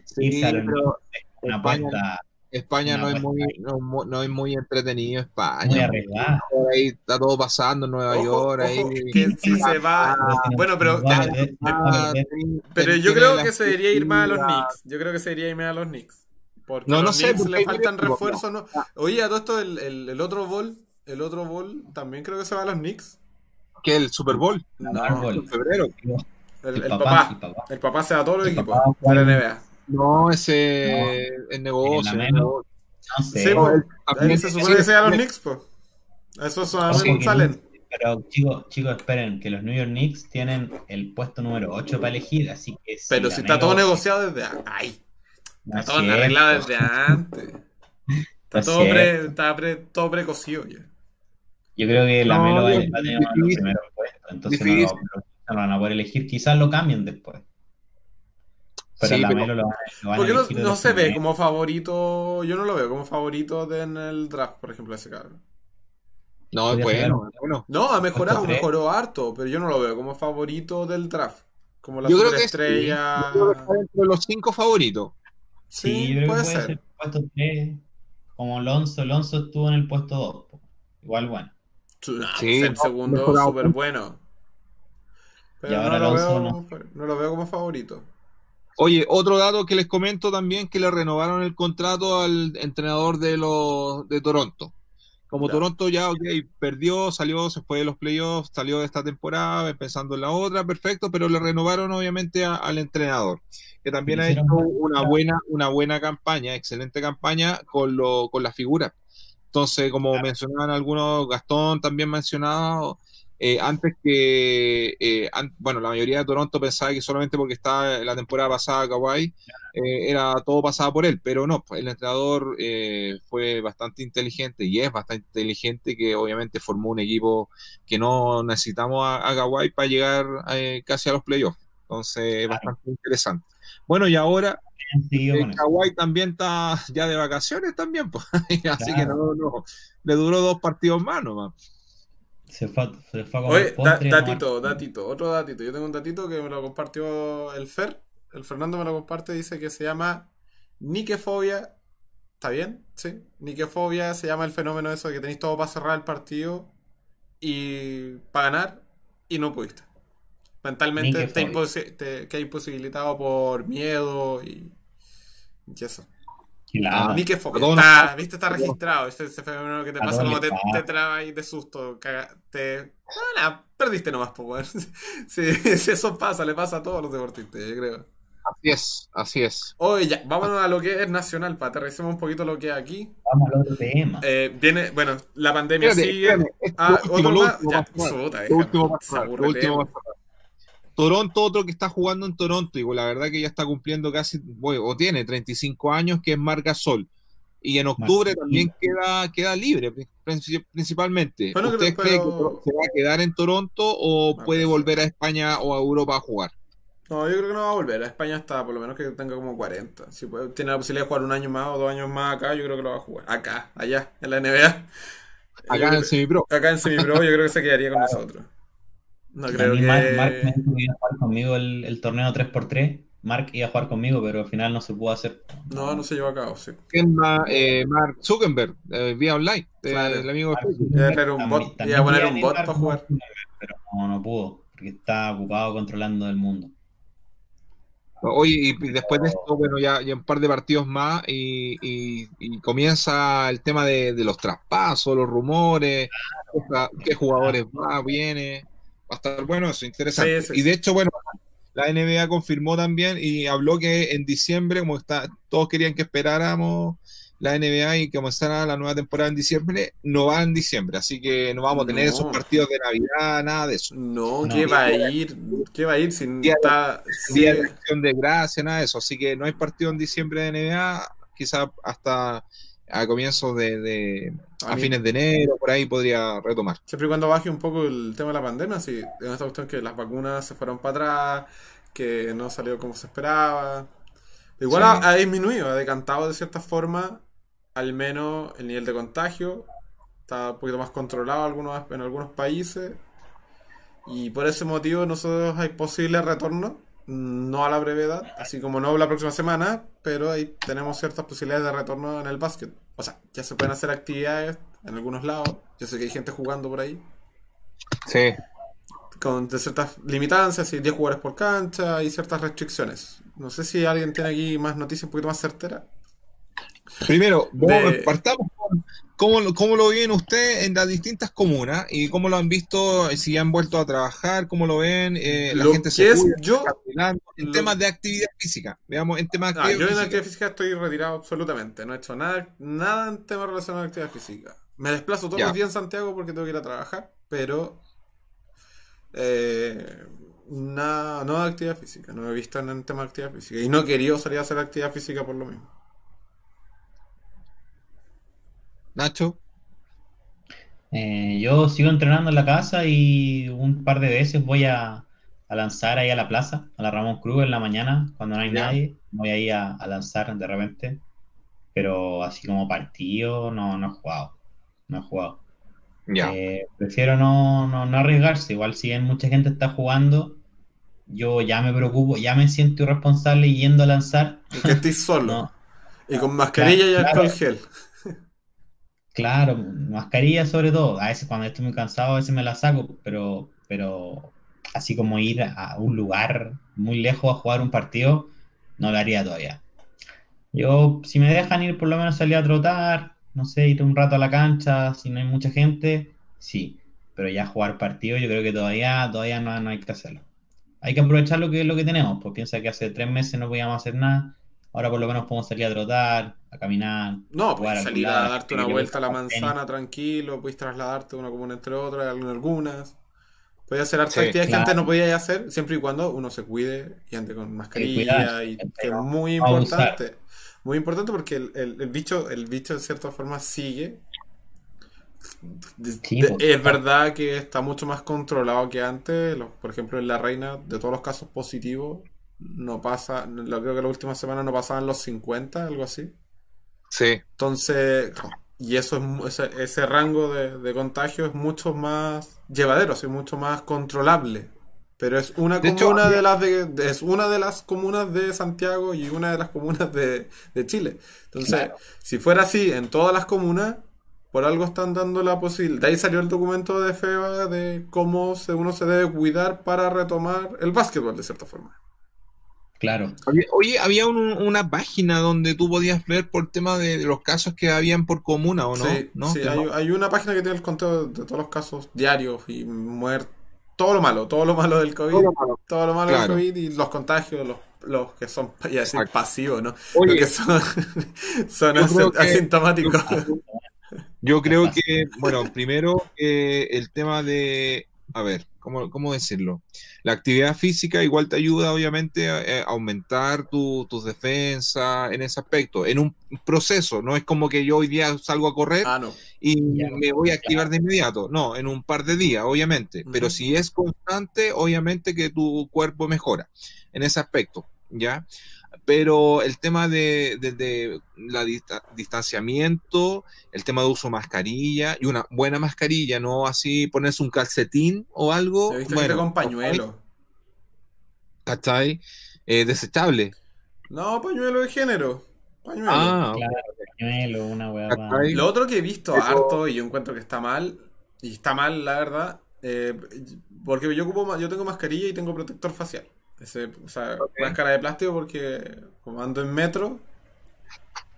sí, irse a los pero una España- apuesta España no es apuesta muy, no, no es muy entretenido España. ahí está todo pasando en Nueva Ojo, York. ojo, ahí. que si se va. Bueno, pero, Ah, pero yo creo que se debería ir más a los. Knicks. Yo creo que se debería ir más a los Knicks. Porque No, a los sé, Knicks le faltan refuerzos. ¿no? Oye, a todo esto, el, el, el otro ball, el otro ball también creo que se va a los Knicks. Que el Super Bowl No, Árbol. en febrero. el, El el papá, papá. el papá. El papá se va a todos los El equipos de la NBA. No, ese es negocio. No sé. Sí, pues. también se supone que se va a los Knicks, pues. Eso solamente salen. Pero chicos, chicos, esperen, que los New York Knicks tienen el puesto número 8 para elegir, así que si Pero si está todo negociado desde. Ay, está es todo cierto. arreglado desde antes. Está No todo, pre, está pre- todo precocido ya. Yo creo que la No, Melo va, a tener los difícil. primeros puestos, entonces no lo, Difícil. no lo van a poder elegir. Quizás lo cambien después. Pero Sí, pero- lo, lo Porque no, no se ve como favorito. Yo no lo veo como favorito de- en el draft, por ejemplo, ese cabrón. No, es bueno. No, ha mejorado, mejoró harto, pero yo no lo veo como favorito del draft. Como la Yo creo que sí. superestrella. Yo creo que está dentro de los cinco favoritos. Sí, Sí, yo creo puede que puede ser. ser puesto 3. Como Alonso, Alonso estuvo en el puesto 2. Igual bueno. Sí, Sí, el no, segundo súper bueno. Pero Y no ahora lo, Alonso veo, no. no lo veo como favorito. Oye, otro dato que les comento también que le renovaron el contrato al entrenador de los de Toronto. Como. Toronto ya perdió, salió, se fue de los playoffs, salió de esta temporada, empezando en la otra, perfecto, pero le renovaron obviamente a- al entrenador, que también ha hecho una buena, una buena campaña, excelente campaña con lo, con la figura. Entonces, como mencionaban algunos, Gastón también mencionaba, eh, antes que, eh, an- bueno, la mayoría de Toronto pensaba que solamente porque estaba la temporada pasada Kawhi, eh, era todo pasado por él, pero no, el entrenador eh, fue bastante inteligente y es bastante inteligente que obviamente formó un equipo que no necesitamos a, a Kawhi para llegar eh, casi a los playoffs. Entonces, es Claro. bastante interesante. Bueno, y ahora seguido eh. Kawhi también está ya de vacaciones también, pues. así que Claro. no, no, le duró dos partidos más nomás. Se fue, se fue a comer Oye, da- postre y a tomar- datito, datito, otro datito. Yo tengo un datito que me lo compartió el Fer. El Fernando me lo comparte, dice que se llama Niquefobia. ¿Está bien? Sí. Niquefobia se llama el fenómeno eso de que tenéis todo para cerrar el partido y para ganar y no pudiste. Mentalmente te, te imposibilitado por miedo y, y eso. Y Ah, a todos Está, ¿viste? Está registrado. Ese, ese fenómeno que te pasa como te, te traba ahí de susto. caga- te... Ah, nada, perdiste nomás, pues, sí, eso pasa, le pasa a todos los deportistas, yo creo. Así es, así es. Oye, ya, vámonos a lo que es nacional, para aterricemos un poquito lo que es aquí. Vamos al otro tema. Eh, viene, bueno, la pandemia Espérate, sigue. espérate, es Ah, último, otro lo más. último Ya, último último. Toronto, otro que está jugando en Toronto, y la verdad que ya está cumpliendo casi, bueno, o tiene 35 años, que es Marc Gasol. Y en octubre también queda, queda libre, princi- principalmente. Bueno, ¿Ustedes pero- creen que se va a quedar en Toronto o puede volver a España o a Europa a jugar? No, yo creo que no va a volver. A España está, por lo menos que tenga como 40. Si puede- tiene la posibilidad de jugar un año más o dos años más acá, yo creo que lo va a jugar. Acá, allá, en la NBA. Yo Acá creo- en Semipro. acá en Semipro, yo creo que se quedaría con nosotros. No A creo mí Mark, que. Mark me dijo que iba a jugar conmigo el, el torneo 3x3. Mark iba a jugar conmigo, pero al final no se pudo hacer. No, no se llevó a cabo, sí. ¿Quién más? Eh, Mark Zuckerberg, eh, vía online, eh, Claro. el amigo Mark. Iba a traer un También- bot, también iba a poner un bot para jugar. Pero no, no pudo, porque está ocupado controlando el mundo. Oye, y después de esto, bueno, ya, ya un par de partidos más y, y- y comienza el tema de, de los traspasos, los rumores, qué jugadores va, viene. Va a estar bueno eso, interesante. Sí, sí, y de hecho, bueno, la NBA confirmó también y habló que en diciembre, como está, todos querían que esperáramos la NBA y que comenzara la nueva temporada en diciembre, no va en diciembre, así que no vamos a tener No. esos partidos de Navidad, nada de eso. No, No. ¿qué va a ir? ¿Qué va a ir si Día de- está. Día sí, de acción de gracia, nada de eso. Así que no hay partido en diciembre de NBA, quizás hasta a comienzos de, de- A a mí- fines de enero, por ahí podría retomar. Siempre y cuando baje un poco el tema de la pandemia, sí, en esta cuestión que las vacunas se fueron para atrás, que no salió como se esperaba. Igual Sí. ha, ha disminuido, ha decantado de cierta forma, al menos el nivel de contagio. Está un poquito más controlado algunos, en algunos países. Y por ese motivo nosotros hay posible retorno. No a la brevedad, así como no la próxima semana, pero ahí tenemos ciertas posibilidades de retorno en el básquet. O sea, ya se pueden hacer actividades en algunos lados. Yo sé que hay gente jugando por ahí. Sí. Con ciertas limitancias, y 10 jugadores por cancha y ciertas restricciones. No sé si alguien tiene aquí más noticias un poquito más certera. Primero, De- partamos con cómo, lo- cómo lo ven ustedes en las distintas comunas y cómo lo han visto, si han vuelto a trabajar, cómo lo ven, eh, la Lo gente se es cuida, yo- en lo- temas de actividad física, veamos, en temas de Ah, yo en actividad física estoy retirado absolutamente. No he hecho nada, nada en temas relacionados a actividad física. Me desplazo todos los días en Santiago porque tengo que ir a trabajar, pero eh, nada, no de actividad física. No he visto en, en temas de actividad física. Y no he querido salir a hacer actividad física por lo mismo. Nacho, Eh, yo sigo entrenando en la casa y un par de veces voy a, a lanzar ahí a la plaza, a la Ramón Cruz en la mañana, cuando no hay nadie. Voy ahí a, a lanzar de repente. Pero así como partido, no, no he jugado. No he jugado. Eh, prefiero no, no, no arriesgarse. Igual si bien mucha gente está jugando, yo ya me preocupo, ya me siento irresponsable yendo a lanzar. Porque estoy solo. No, Y con mascarilla y Claro. alcohol gel. Claro, mascarilla sobre todo. A veces cuando estoy muy cansado, a veces me la saco, pero, pero así como ir a un lugar muy lejos a jugar un partido, no lo haría todavía. Yo, si me dejan ir, por lo menos salir a trotar, no sé, ir un rato a la cancha, si no hay mucha gente, sí. Pero ya jugar partido, yo creo que todavía, todavía no, no hay que hacerlo. Hay que aprovechar lo que, lo que tenemos, pues piensa que hace tres meses no podíamos hacer nada, ahora por lo menos podemos salir a trotar, a caminar. No, puedes salir a darte una vuelta a la manzana tranquilo, puedes trasladarte de una comuna entre otras, en algunas. Puedes hacer harta Sí, actividad que antes no podías hacer, siempre y cuando uno se cuide y ande con mascarilla y es muy importante. Muy importante porque el, el- el bicho, el bicho de cierta forma sigue. De- Sí, de- pues, es verdad que está mucho más controlado que antes. Los- por ejemplo, en la reina, de todos los casos positivos, no pasa, lo creo que la última semana no pasaban los 50, algo así. Sí, Entonces, y eso es, ese, ese rango de, de contagio es mucho más llevadero, es mucho más controlable. Pero es una De comuna de las de, de- es una de las comunas de Santiago y una de las comunas de, de Chile. Entonces, Claro. si fuera así en todas las comunas, por algo están dando la posibilidad. De ahí salió el documento de FEBA de cómo se, uno se debe cuidar para retomar el básquetbol de cierta forma. Claro. Había- Oye, había un- una página donde tú podías ver por tema de, de los casos que habían por comuna, ¿o no? Sí, ¿No? sí, Que hay, hay una página que tiene el conteo de todos los casos diarios y muertos. Todo lo malo, todo lo malo del COVID, Todo lo malo. todo lo malo Claro. del COVID y los contagios, los, los que son, ya decir, pasivos, ¿no? Oye, Los que son, son yo creo asi- que- asintomáticos. Yo creo que, bueno, primero eh, el tema de, a ver, ¿cómo, cómo decirlo? La actividad física igual te ayuda, obviamente, a, a aumentar tu- tus defensas en ese aspecto, en un proceso, no es como que yo hoy día salgo a correr Ah, no. y Ya, me voy a activar de inmediato, no, en un par de días, obviamente, pero Ujú. si es constante, obviamente que tu cuerpo mejora en ese aspecto, ¿ya? Pero el tema de, de- de la dista- distanciamiento, el tema de uso de mascarilla y una buena mascarilla, no así ponerse un calcetín o algo, He visto bueno, con pañuelo. ¿cachai? Eh, desechable. No, pañuelo de género. Pañuelo. Ah, Claro, pañuelo, una ¿Cachai? Lo otro que he visto harto y yo encuentro que está mal, y está mal la verdad, eh, porque yo ocupo, yo tengo mascarilla y tengo protector facial. Ese, o sea, máscara de plástico porque como ando en metro,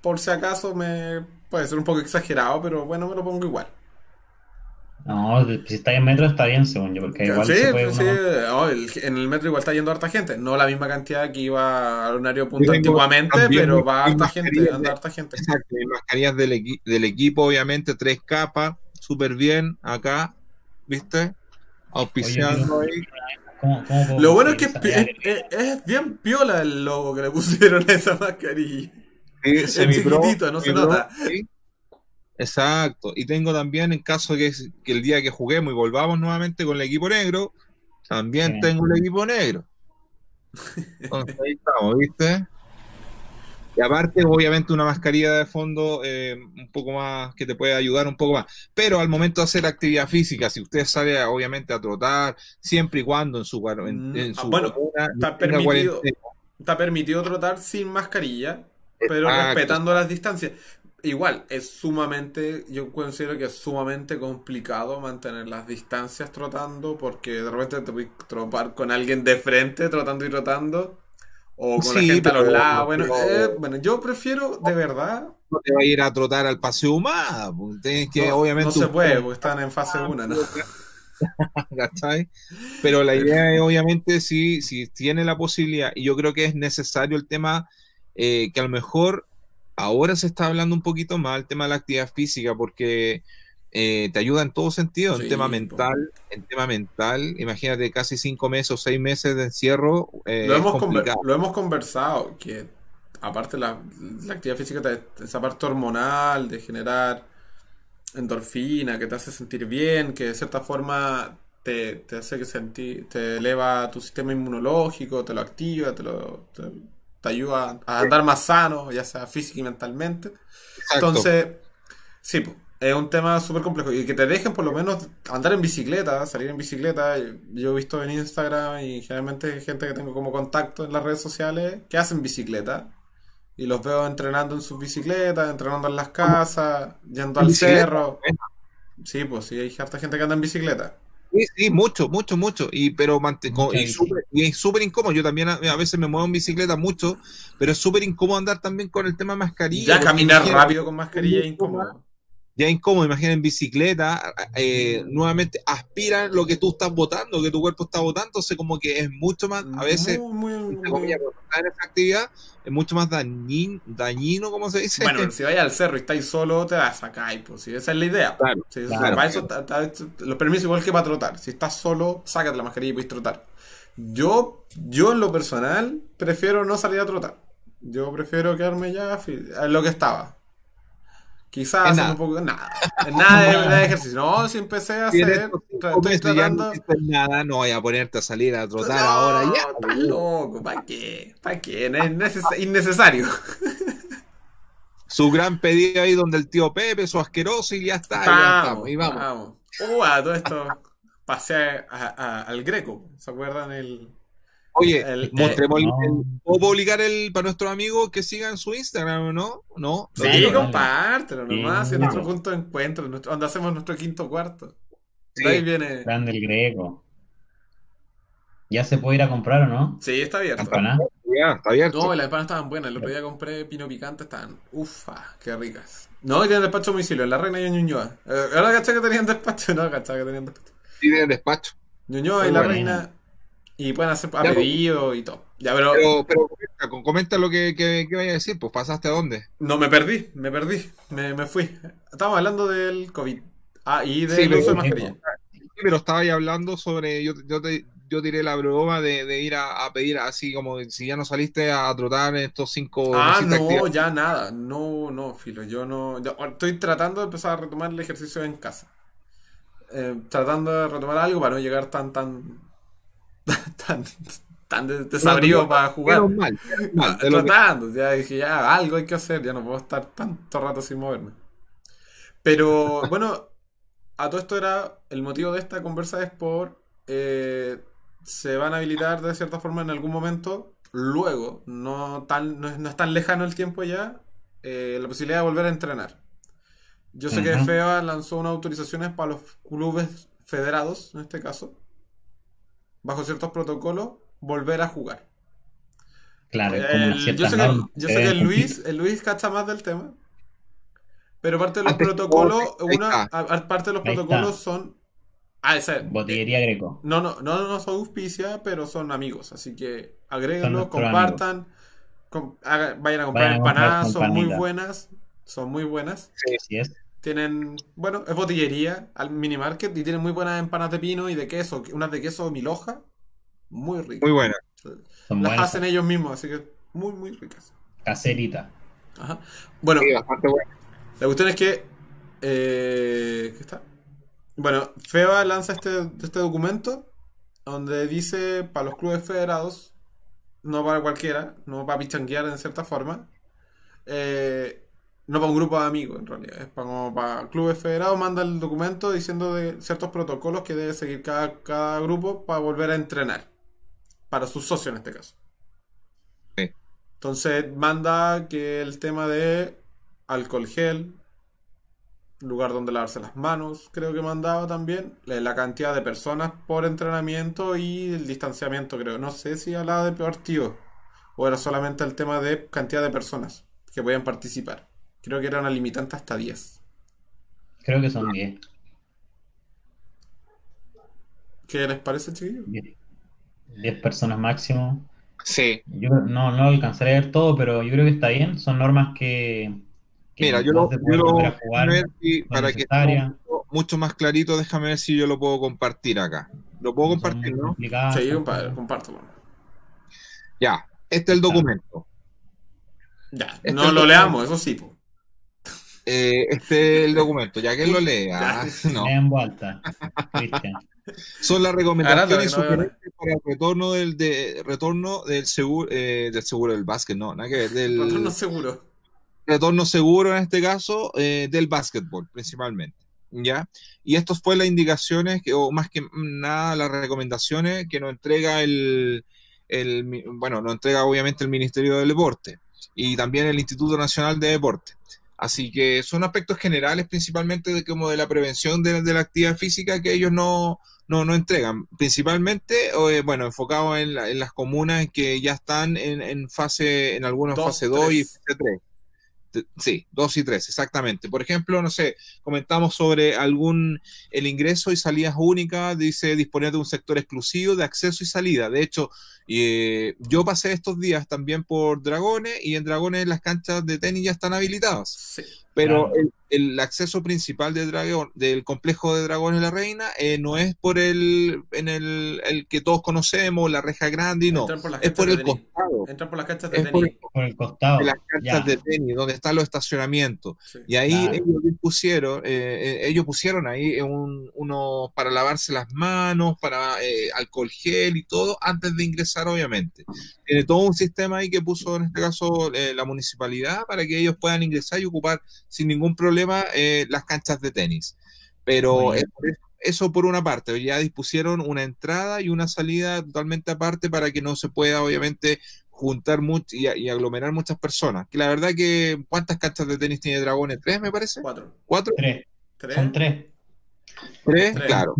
por si acaso me puede ser un poco exagerado, pero bueno, me lo pongo igual. No, si está en metro está bien, según yo, porque igual sí, se puede sí, uno- oh, el- en el metro igual está yendo harta gente, no la misma cantidad que iba al horario punto antiguamente, pero va harta gente, anda harta gente. Exacto, mascarillas del, equi- del equipo, obviamente, tres capas, súper bien, acá, ¿viste? Auspiciando ahí. ¿Cómo- cómo puedo Lo bueno es que es, es- es bien piola el logo que le pusieron a esa mascarilla. Sí, semipro, chiquitito, no se nota. sí. Exacto. Y tengo también, en caso que, que el día que juguemos y volvamos nuevamente con el equipo negro, también Sí. tengo el equipo negro. Entonces ahí estamos, ¿viste? Y aparte, obviamente, una mascarilla de fondo eh, un poco más, que te puede ayudar un poco más. Pero al momento de hacer actividad física, si usted sale obviamente a trotar, siempre y cuando en su, en, Mm, en su ah, bueno, comuna está permitido. Está permitido trotar sin mascarilla, pero Exacto. respetando las distancias. Igual, es sumamente, yo considero que es sumamente complicado mantener las distancias trotando, porque de repente te puedes tropar con alguien de frente, trotando y trotando, o con la Sí, gente a los pero- lados. Bueno, pero- eh, bueno, yo prefiero, de verdad, No te va a ir a trotar al paseo humano. pues, Tienes que, no, obviamente, no se puede, porque están en fase 1, ¿no? ¿cachai? Pero la idea es, obviamente, si, si tiene la posibilidad, y yo creo que es necesario el tema eh, que a lo mejor ahora se está hablando un poquito más, el tema de la actividad física, porque eh, te ayuda en todo sentido, en tema po. mental, en tema mental, imagínate casi cinco meses o seis meses de encierro, eh, Lo hemos, conver- complicado. lo hemos conversado, que aparte la, la actividad física, te- esa parte hormonal de generar endorfina, que te hace sentir bien, que de cierta forma te, te hace que sentir, te eleva tu sistema inmunológico, te lo activa, te, lo, te, te ayuda a andar más sano, ya sea física y mentalmente. Exacto. Entonces, sí, po, es un tema súper complejo. Y que te dejen por lo menos andar en bicicleta, salir en bicicleta. Yo he visto en Instagram y generalmente gente que tengo como contacto en las redes sociales que hacen bicicleta. Y los veo entrenando en sus bicicletas, entrenando en las casas, yendo al Bicicleta, cerro. Sí, pues sí, hay harta gente que anda en bicicleta. Sí, sí, mucho, mucho, mucho. Y pero mante- co- Mucha y bici. súper y es súper incómodo. Yo también a, a veces me muevo en bicicleta mucho, pero es súper incómodo andar también con el tema mascarilla. Ya caminar rápido con mascarilla es incómodo. Ya incómodo, imagina en bicicleta, eh, nuevamente aspiran lo que tú estás botando, lo que tu cuerpo está botando, entonces como que es mucho más, a veces, Muy, muy, muy- comillas, en esa actividad, es mucho más dañino, dañino como se dice. Bueno, si vais al cerro y estáis solo, te vas a sacar, pues sí, esa es la idea. Claro, Sí, claro. para eso los permisos igual que para trotar. Si estás solo, sácate la mascarilla y puedes trotar. Yo, yo en lo personal, prefiero no salir a trotar. Yo prefiero quedarme ya en lo que estaba. Quizás hacer nada. un poco. Nada. Nada de, nada de ejercicio. No, si empecé a hacer. Estoy no tratando. hiciste nada, no vaya a ponerte a salir a trotar No, ahora ya. Estás loco. ¿Para qué? ¿Para qué? No Es neces- innecesario. Su gran pedido ahí donde el tío Pepe, su asqueroso, y ya está, ya estamos, y vamos. vamos. Uh, a todo esto pasé a- a- al Greco. ¿Se acuerdan? El, Oye, el- mostremos el, no. el- ¿puedo publicar el para nuestros amigos que sigan su Instagram, ¿no? No. Sí, Dale, compártelo nomás, Sí. es nuestro punto de encuentro, nuestro- donde hacemos nuestro quinto cuarto. Sí. Ahí viene. Grande el Greco. ¿Ya se puede ir a comprar o no? Sí, está abierto. Campana. Ya, está abierto. No, las empanadas estaban buenas. El otro día compré pino picante, estaban. Ufa, qué ricas. No, y tienen despacho a domicilio, en la Reina y en Ñuñoa. Eh, ahora caché que tenían despacho, no, caché que tenían despacho. Sí, de despacho. Ñuñoa y la buena. Reina. Y pueden hacer a pues. pedido y todo. Ya, pero Pero, pero comenta, comenta lo que, que, que vaya a decir, pues pasaste a dónde. no me perdí, me perdí, me, me fui. Estábamos hablando del COVID. Ah, y del Sí, uso de mascarilla. Sí, pero estaba ahí hablando sobre, yo, yo, te, yo tiré la broma de, de ir a, a pedir así como si ya no saliste a trotar en estos cinco Ah, no, actividad. ya nada. No, no, filo. Yo no. yo estoy tratando de empezar a retomar el ejercicio en casa. Eh, tratando de retomar algo para no llegar tan, tan. tan. tan de- desabrido para jugar. Menos mal, mal, lo que- Tratando, ya dije, ya algo hay que hacer, ya no puedo estar tanto rato sin moverme. Pero bueno, a todo esto era, el motivo de esta conversa es por, eh, se van a habilitar de cierta forma en algún momento, luego, no, tan, no, es, no es tan lejano el tiempo ya, eh, la posibilidad de volver a entrenar. Yo sé que Ujú. FEA lanzó unas autorizaciones para los clubes federados, en este caso, bajo ciertos protocolos, volver a jugar. Claro, hay como una yo sé que, yo sé que el cumplir. Luis, el Luis cacha más del tema. Pero parte de los Antes- protocolos, ahí una, parte de los protocolos son. Ah, ese. Botillería Greco. No, no, no, no son auspicia, pero son amigos. Así que Son agréguenlo, nuestros compartan. com- vayan a comprar Vayan a comprar empanadas, son muy buenas. Son muy buenas. Así es. Tienen, bueno, es botillería al mini market y tienen muy buenas empanadas de pino y de queso. Unas de queso mil hoja. Muy ricas. Muy buena. Son Las buenas. hacen ellos mismos, así que muy, muy ricas. Caserita. Ajá. Bueno, Sí, bastante buena. la cuestión es que. Eh, ¿qué está? Bueno, FEBA lanza este, este documento donde dice para los clubes federados, no para cualquiera, no para pichanguear en cierta forma, eh, no para un grupo de amigos en realidad, es para, como para clubes federados, manda el documento diciendo de ciertos protocolos que debe seguir cada, cada grupo para volver a entrenar, para sus socios en este caso. Sí. Entonces manda que el tema de alcohol gel, lugar donde lavarse las manos, creo que mandaba también, la la cantidad de personas por entrenamiento y el distanciamiento, creo. No sé si hablaba de partido o era solamente el tema de cantidad de personas que podían participar. Creo que era una limitante hasta 10. Creo que son 10. ¿Qué les parece, chiquillos? 10, 10 personas máximo. Sí. Yo no, no alcanzaré a ver todo, pero yo creo que está bien. Son normas que, que Mira, yo lo, yo lo- a jugar. ver si- para que mucho, mucho más clarito, déjame ver si yo lo puedo compartir acá. Lo puedo compartir, ¿no? Sí, compadre, compártelo. Ya, este es el documento. Ya, Este no lo leamos, eso sí. po. Eh, este es el documento, ya que lo lea. No. En alta, Cristian. Son las recomendaciones no para el retorno del, de, retorno del seguro, eh, del seguro del básquet, no, nada que ver, del Nosotros no seguro. retorno seguro en este caso eh, del básquetbol principalmente. ¿Ya? Y estos fue las indicaciones, que, o más que nada las recomendaciones que nos entrega el, el, bueno, nos entrega obviamente el Ministerio del Deporte y también el Instituto Nacional de Deporte. Así que son aspectos generales principalmente de como de la prevención de, de la actividad física que ellos no, no, no entregan. Principalmente, o, eh, bueno, enfocado en, la- en las comunas que ya están en, en fase, en algunos Dos, fase 2 y fase 3. Sí, 2 y 3, exactamente. Por ejemplo, no sé, comentamos sobre algún, el ingreso y salidas únicas, dice disponer de un sector exclusivo de acceso y salida. De hecho, eh, yo pasé estos días también por Dragones y en Dragones las canchas de tenis ya están habilitadas. Sí. Pero Claro. el, el acceso principal de dragón, del complejo de Dragones La Reina eh, no es por el, en el, el que todos conocemos, la reja grande, y no. Por Es por el costado. Entran por las canchas de Es tenis. Por el costado. de las canchas ya. de tenis, donde están los estacionamientos. Sí. Y ahí Claro. ellos pusieron, eh, eh, ellos pusieron ahí un, uno para lavarse las manos, para eh, alcohol gel y todo, antes de ingresar, obviamente. Tiene todo un sistema ahí que puso en este caso eh, la municipalidad para que ellos puedan ingresar y ocupar sin ningún problema eh, las canchas de tenis. Pero eso- eso por una parte, ya dispusieron una entrada y una salida totalmente aparte para que no se pueda, obviamente, juntar mucho y, y aglomerar muchas personas. Que la verdad que, ¿cuántas canchas de tenis tiene Dragones? ¿Tres, me parece? Cuatro. ¿Cuatro? Tres. Tres. Son tres. ¿Tres? Tres. Claro.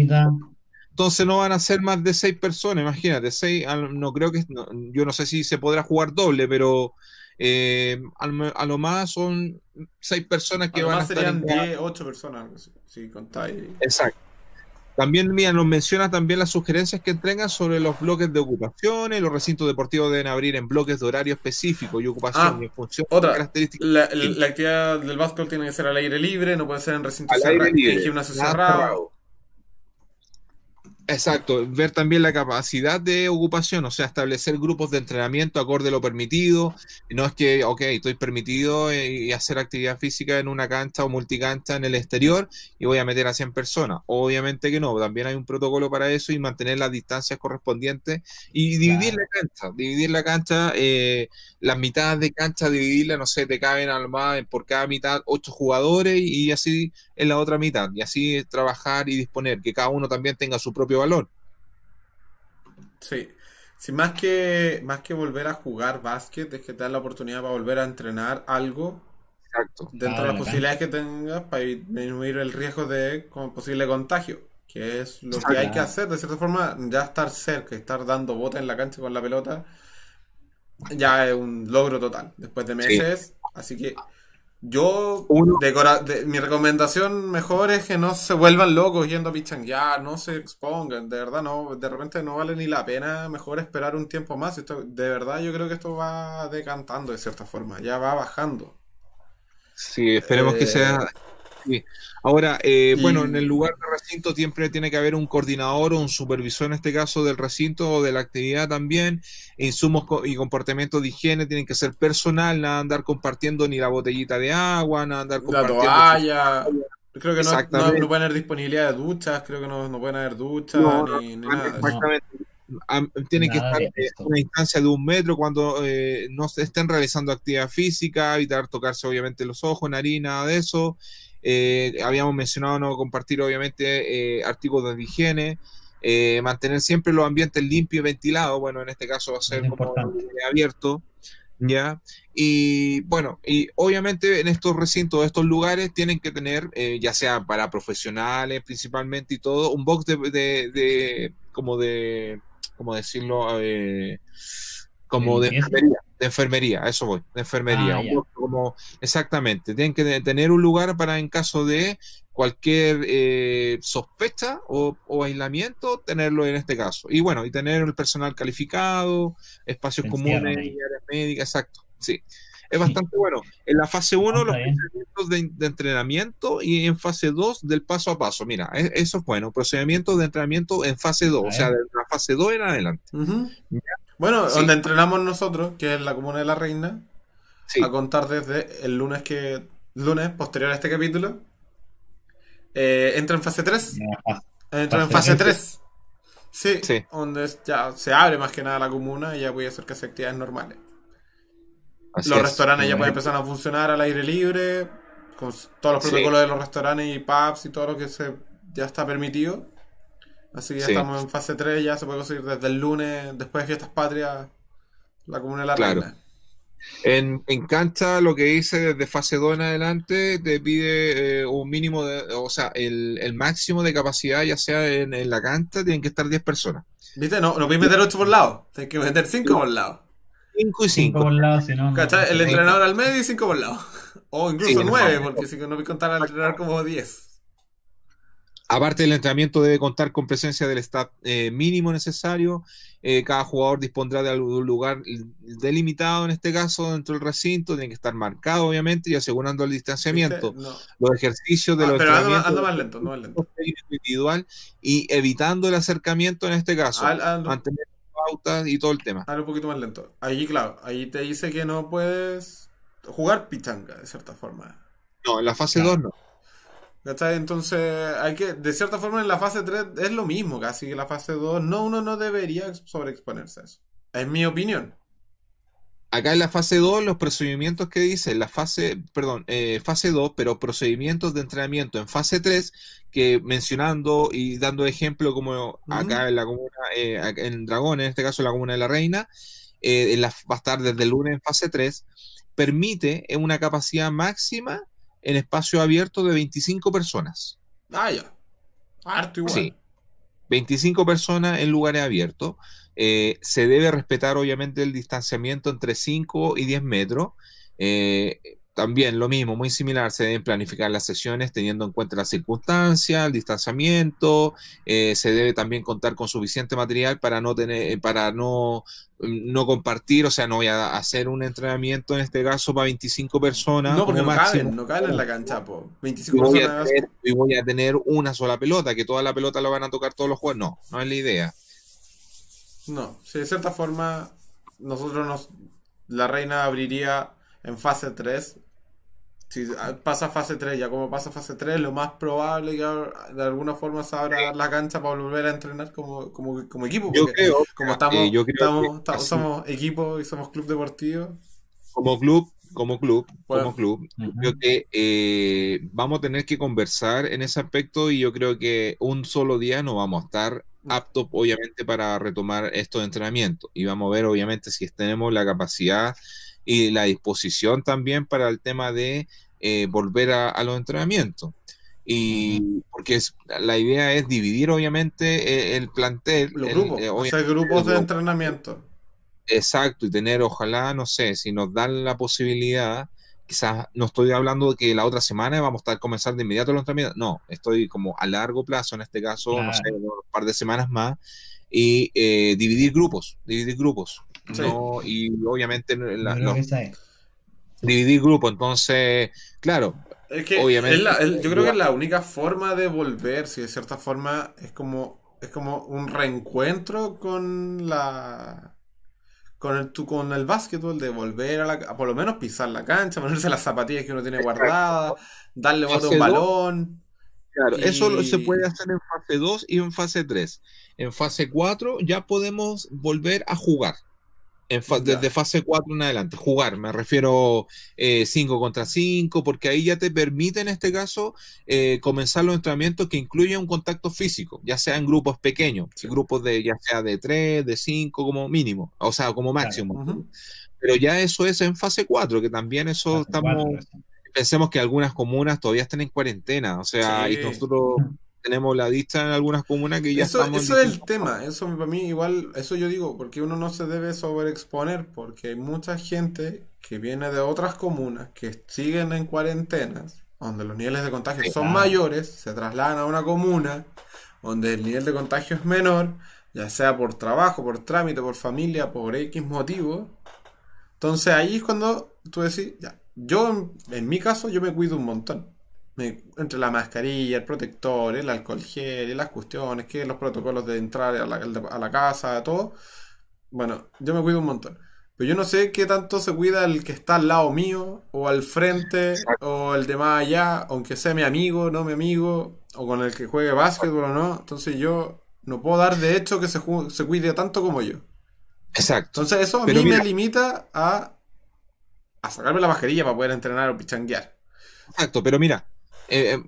Entonces no van a ser más de seis personas, imagínate, seis, no creo que, no, yo no sé si se podrá jugar doble, pero eh, al me- a, lo más son seis personas que van a Además estar serían cada- 10, 8 personas. Si contáis. Exacto. También, mira, nos menciona también las sugerencias que entregan sobre los bloques de ocupaciones. Los recintos deportivos deben abrir en bloques de horario específico y ocupación Ah, y en función otra. de características. La, la- la actividad del básquetbol tiene que ser al aire libre, no puede ser en recinto Al aire cerrado, libre, en gimnasio cerrado. Exacto, ver también la capacidad de ocupación, o sea, establecer grupos de entrenamiento acorde a lo permitido. No es que, ok, estoy permitido eh, y hacer actividad física en una cancha o multicancha en el exterior y voy a meter a 100 personas. Obviamente que no, también hay un protocolo para eso y mantener las distancias correspondientes y dividir Claro. la cancha, dividir la cancha, eh, las mitades de cancha, dividirla, no sé, te caben al más por cada mitad ocho jugadores y así en la otra mitad, y así trabajar y disponer, que cada uno también tenga su propio valor. Sí. Sí, más que, más que volver a jugar básquet, es que te da la oportunidad para volver a entrenar algo Exacto. dentro Ah, de las bacán. posibilidades que tengas para disminuir el riesgo de posible contagio, que es lo que hay que hacer, de cierta forma, ya estar cerca, estar dando botas en la cancha con la pelota, ya es un logro total, después de Sí. meses, así que yo, de- mi recomendación mejor es que no se vuelvan locos yendo a pichanguear, no se expongan, de verdad, no, de repente no vale ni la pena, mejor esperar un tiempo más, esto, de verdad yo creo que esto va decantando de cierta forma, ya va bajando. Sí, esperemos que Eh, sea. Sí. Ahora, eh, y- bueno, en el lugar de recinto siempre tiene que haber un coordinador o un supervisor, en este caso del recinto o de la actividad también. Insumos co- y comportamientos de higiene tienen que ser personal, nada andar compartiendo ni la botellita de agua, nada andar La compartiendo. toalla. Creo que no, no, Exactamente. no pueden haber disponibilidad de duchas, creo que no, no pueden haber duchas No, ni, ni nada de tienen que estar en una distancia de un metro cuando eh, no se estén realizando actividad física, evitar tocarse obviamente los ojos, nariz, nada de eso. Eh, habíamos mencionado no compartir obviamente eh, artículos de higiene, mantener siempre los ambientes limpios y ventilados, bueno, en este caso va a ser como abierto, ¿ya? Y bueno, y obviamente en estos recintos, estos lugares, tienen que tener, ya sea para profesionales principalmente y todo, un box de, de como de como decirlo, eh, como de enfermería, de enfermería, a eso voy, de enfermería. Ah, como, exactamente, tienen que tener un lugar para en caso de cualquier eh, sospecha o, aislamiento, tenerlo en este caso. Y bueno, y tener el personal calificado, espacios comunes, áreas médicas, exacto, sí es bastante bueno. En la fase 1, los procedimientos de, entrenamiento y en fase 2 del paso a paso. Mira, e, eso es bueno. Procedimientos de entrenamiento en fase 2, o sea, de la fase 2 en adelante. Bueno, donde entrenamos nosotros, que es la Comuna de la Reina, a contar desde el lunes que lunes posterior a este capítulo, eh, entra en fase 3. Entra en fase 3. Sí, sí, donde ya se abre más que nada la comuna y ya puede hacer que hacer actividades normales los restaurantes ya pueden empezar a funcionar al aire libre, con todos los protocolos de los restaurantes y pubs y todo lo que se ya está permitido. Así que ya estamos en fase 3, ya se puede conseguir desde el lunes, después de fiestas patrias, la comuna de la Reina. En, en, cancha, lo que dice desde fase 2 en adelante, te pide eh, un mínimo de, o sea, el, el, máximo de capacidad, ya sea en, en, la cancha, tienen que estar 10 personas. ¿Viste? No, no puedes meter 8 por lado, tienes que meter 5 por lado. 5 y 5. el entrenador al medio y 5 por lado. O incluso 9, porque si no voy a contar al entrenar como 10. Aparte del entrenamiento debe contar con presencia del staff eh, mínimo necesario. Eh, cada jugador dispondrá de algún lugar delimitado en este caso dentro del recinto. Tiene que estar marcado obviamente y asegurando el distanciamiento. Los ejercicios de ah, los pero anda, más lento, no más lento. individual y evitando el acercamiento en este caso. mantener pautas y todo el tema. Ahora un poquito más lento. Ahí, claro, ahí te dice que no puedes jugar pichanga, de cierta forma. No, en la fase 2 no. Entonces, hay que, de cierta forma, en la fase 3 es lo mismo casi que la fase 2. No, uno no debería sobreexponerse a eso. Es mi opinión. Acá en la fase 2, los procedimientos que dice, la fase, perdón, eh, fase 2, pero procedimientos de entrenamiento en fase 3, que mencionando y dando ejemplo como acá en la comuna, eh, en Dragón, en este caso en la comuna de la Reina, eh, va a estar desde el lunes en fase 3, permite una capacidad máxima en espacio abierto de 25 personas. Ah, ya. Harto igual. Sí. 25 personas en lugares abiertos. Eh, se debe respetar obviamente el distanciamiento entre 5 y 10 metros. Eh, también lo mismo, muy similar, se deben planificar las sesiones teniendo en cuenta las circunstancias, el distanciamiento, eh, se debe también contar con suficiente material para no tener, para no, no compartir, o sea, no voy a hacer un entrenamiento en este caso para 25 personas. No, porque no caben, no caben en la cancha, po. 25 y personas. y voy a tener una sola pelota, que toda la pelota lo van a tocar todos los juegos. No, no es la idea. No, si de cierta forma nosotros nos... La reina abriría en fase 3. Si pasa fase 3, ya como pasa fase 3, lo más probable que de alguna forma se abra la cancha para volver a entrenar como, como, como equipo. Yo creo, como estamos, estamos, somos equipo y somos club deportivo. Como club, como club, como club, creo que eh, vamos a tener que conversar en ese aspecto y yo creo que un solo día no vamos a estar aptos, obviamente, para retomar estos entrenamientos. Y vamos a ver, obviamente, si tenemos la capacidad y la disposición también para el tema de eh, volver a, los entrenamientos. Y porque la idea es dividir, obviamente, e, el, plantel. Los grupos, eh, grupos de entrenamiento. Exacto, y tener, ojalá, no sé, si nos dan la posibilidad, quizás no estoy hablando de que la otra semana vamos a estar comenzando de inmediato los entrenamientos, no, estoy como a largo plazo, en este caso, no sé, un par de semanas más, y eh, dividir grupos, dividir grupos, no, y obviamente dividir grupos, entonces, claro, obviamente, yo creo que es la única forma de volver, si de cierta forma es como, es como un reencuentro con la con el, con el básquetbol de volver a, la, por lo menos pisar la cancha, ponerse las zapatillas que uno tiene guardadas, darle a un balón. Claro, eso se puede hacer en fase 2 y en fase 3. en fase 4 ya podemos volver a jugar. En desde fase 4 en adelante, jugar, me refiero 5 eh, contra 5, porque ahí ya te permite en este caso eh, comenzar los entrenamientos que incluyen un contacto físico, ya sea en grupos pequeños, grupos de ya sea de 3, de 5 como mínimo, o sea, como máximo. Pero ya eso es en fase 4, que también eso estamos... pensemos que algunas comunas todavía están en cuarentena, o sea, y nosotros tenemos la dicha en algunas comunas que ya eso, Eso es el tema, eso para mí igual, eso yo digo, porque uno no se debe sobreexponer, porque hay mucha gente que viene de otras comunas que siguen en cuarentenas, donde los niveles de contagio son mayores, se trasladan a una comuna donde el nivel de contagio es menor, ya sea por trabajo, por trámite, por familia, por X motivo. Entonces ahí es cuando tú decís, ya, yo en mi caso yo me cuido un montón entre la mascarilla, el protector, el alcohol gel y las cuestiones, que los protocolos de entrar a la, casa, todo. Bueno, yo me cuido un montón. Pero yo no sé qué tanto se cuida el que está al lado mío, o al frente, o el de más allá, aunque sea mi amigo, no mi amigo, o con el que juegue básquetbol o no. Entonces yo no puedo dar de hecho que se, se cuide tanto como yo. Exacto. Entonces eso a mí me limita a, a sacarme la mascarilla para poder entrenar o pichanguear. Exacto, pero mira, eh, eh,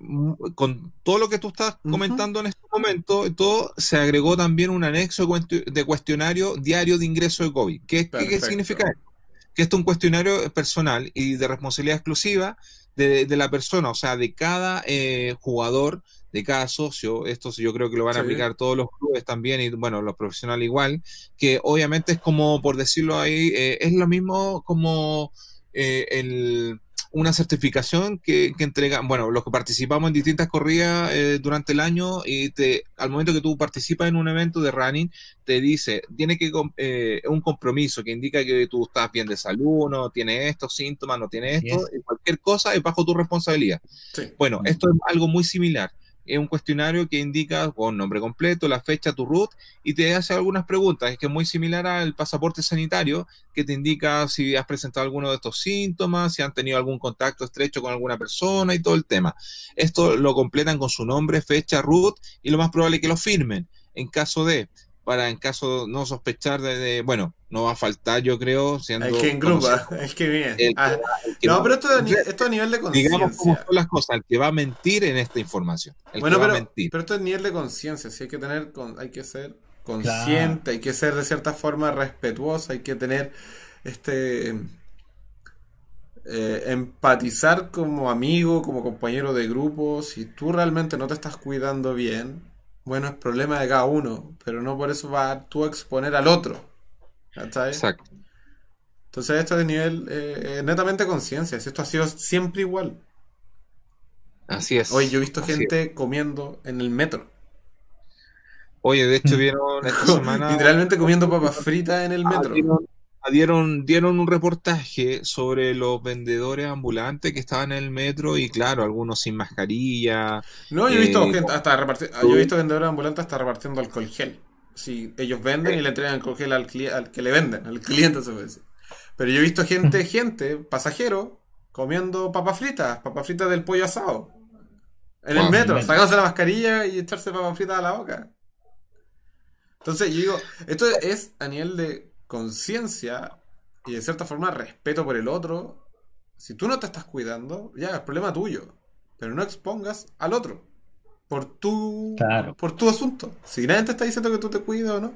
con todo lo que tú estás comentando en este momento, todo se agregó también un anexo de cuestionario diario de ingreso de COVID. ¿Qué, ¿qué significa esto? Que esto es un cuestionario personal y de responsabilidad exclusiva de, la persona, o sea, de cada eh, jugador, de cada socio. Esto yo creo que lo van a aplicar todos los clubes también y, bueno, los profesionales igual, que obviamente es como, por decirlo ahí, es lo mismo como el una certificación que, que entregan, bueno, los que participamos en distintas corridas eh, durante el año y te, al momento que tú participas en un evento de running, te dice, tiene que eh, un compromiso que indica que tú estás bien de salud, no tienes estos síntomas, no tienes esto, cualquier cosa es bajo tu responsabilidad. Bueno, esto es algo muy similar es un cuestionario que indica con nombre completo, la fecha, tu root y te hace algunas preguntas. Es que es muy similar al pasaporte sanitario que te indica si has presentado alguno de estos síntomas, si han tenido algún contacto estrecho con alguna persona y todo el tema. Esto lo completan con su nombre, fecha, root y lo más probable es que lo firmen. En caso de para en caso no sospechar de, bueno, no va a faltar, yo creo, siendo... El que engrupa, el que bien. Ah, no, pero esto, esto a nivel de conciencia. Digamos cómo son las cosas, el que va a mentir en esta información. bueno, pero, pero esto es nivel de conciencia, sí hay que tener, hay que ser consciente, hay que ser de cierta forma respetuoso, hay que tener este... Eh, empatizar como amigo, como compañero de grupo, si tú realmente no te estás cuidando bien, bueno, es problema de cada uno, pero no por eso vas tú a exponer al otro. Exacto. Entonces esto es nivel eh, netamente conciencia, esto ha sido siempre igual. Así es. Hoy yo he visto gente comiendo en el metro. Oye, de hecho vieron esta semana... Literalmente comiendo papas fritas en el ah, metro dieron, dieron un reportaje sobre los vendedores ambulantes que estaban en el metro y claro, algunos sin mascarilla. No, yo he visto eh, gente hasta repartiendo, yo he visto vendedores ambulantes hasta repartiendo alcohol gel. Si ellos venden y le entregan alcohol gel al, al que le venden, al cliente se puede decir. Pero yo he visto gente, gente, pasajero, comiendo papas fritas, papas fritas del pollo asado. En el metro, sacándose la mascarilla y echarse papas fritas a la boca. Entonces yo digo, esto es a nivel de conciencia y de cierta forma respeto por el otro, si tú no te estás cuidando, ya es problema tuyo. Pero no expongas al otro por tu, por tu asunto. Si nadie te está diciendo que tú te cuidas o no,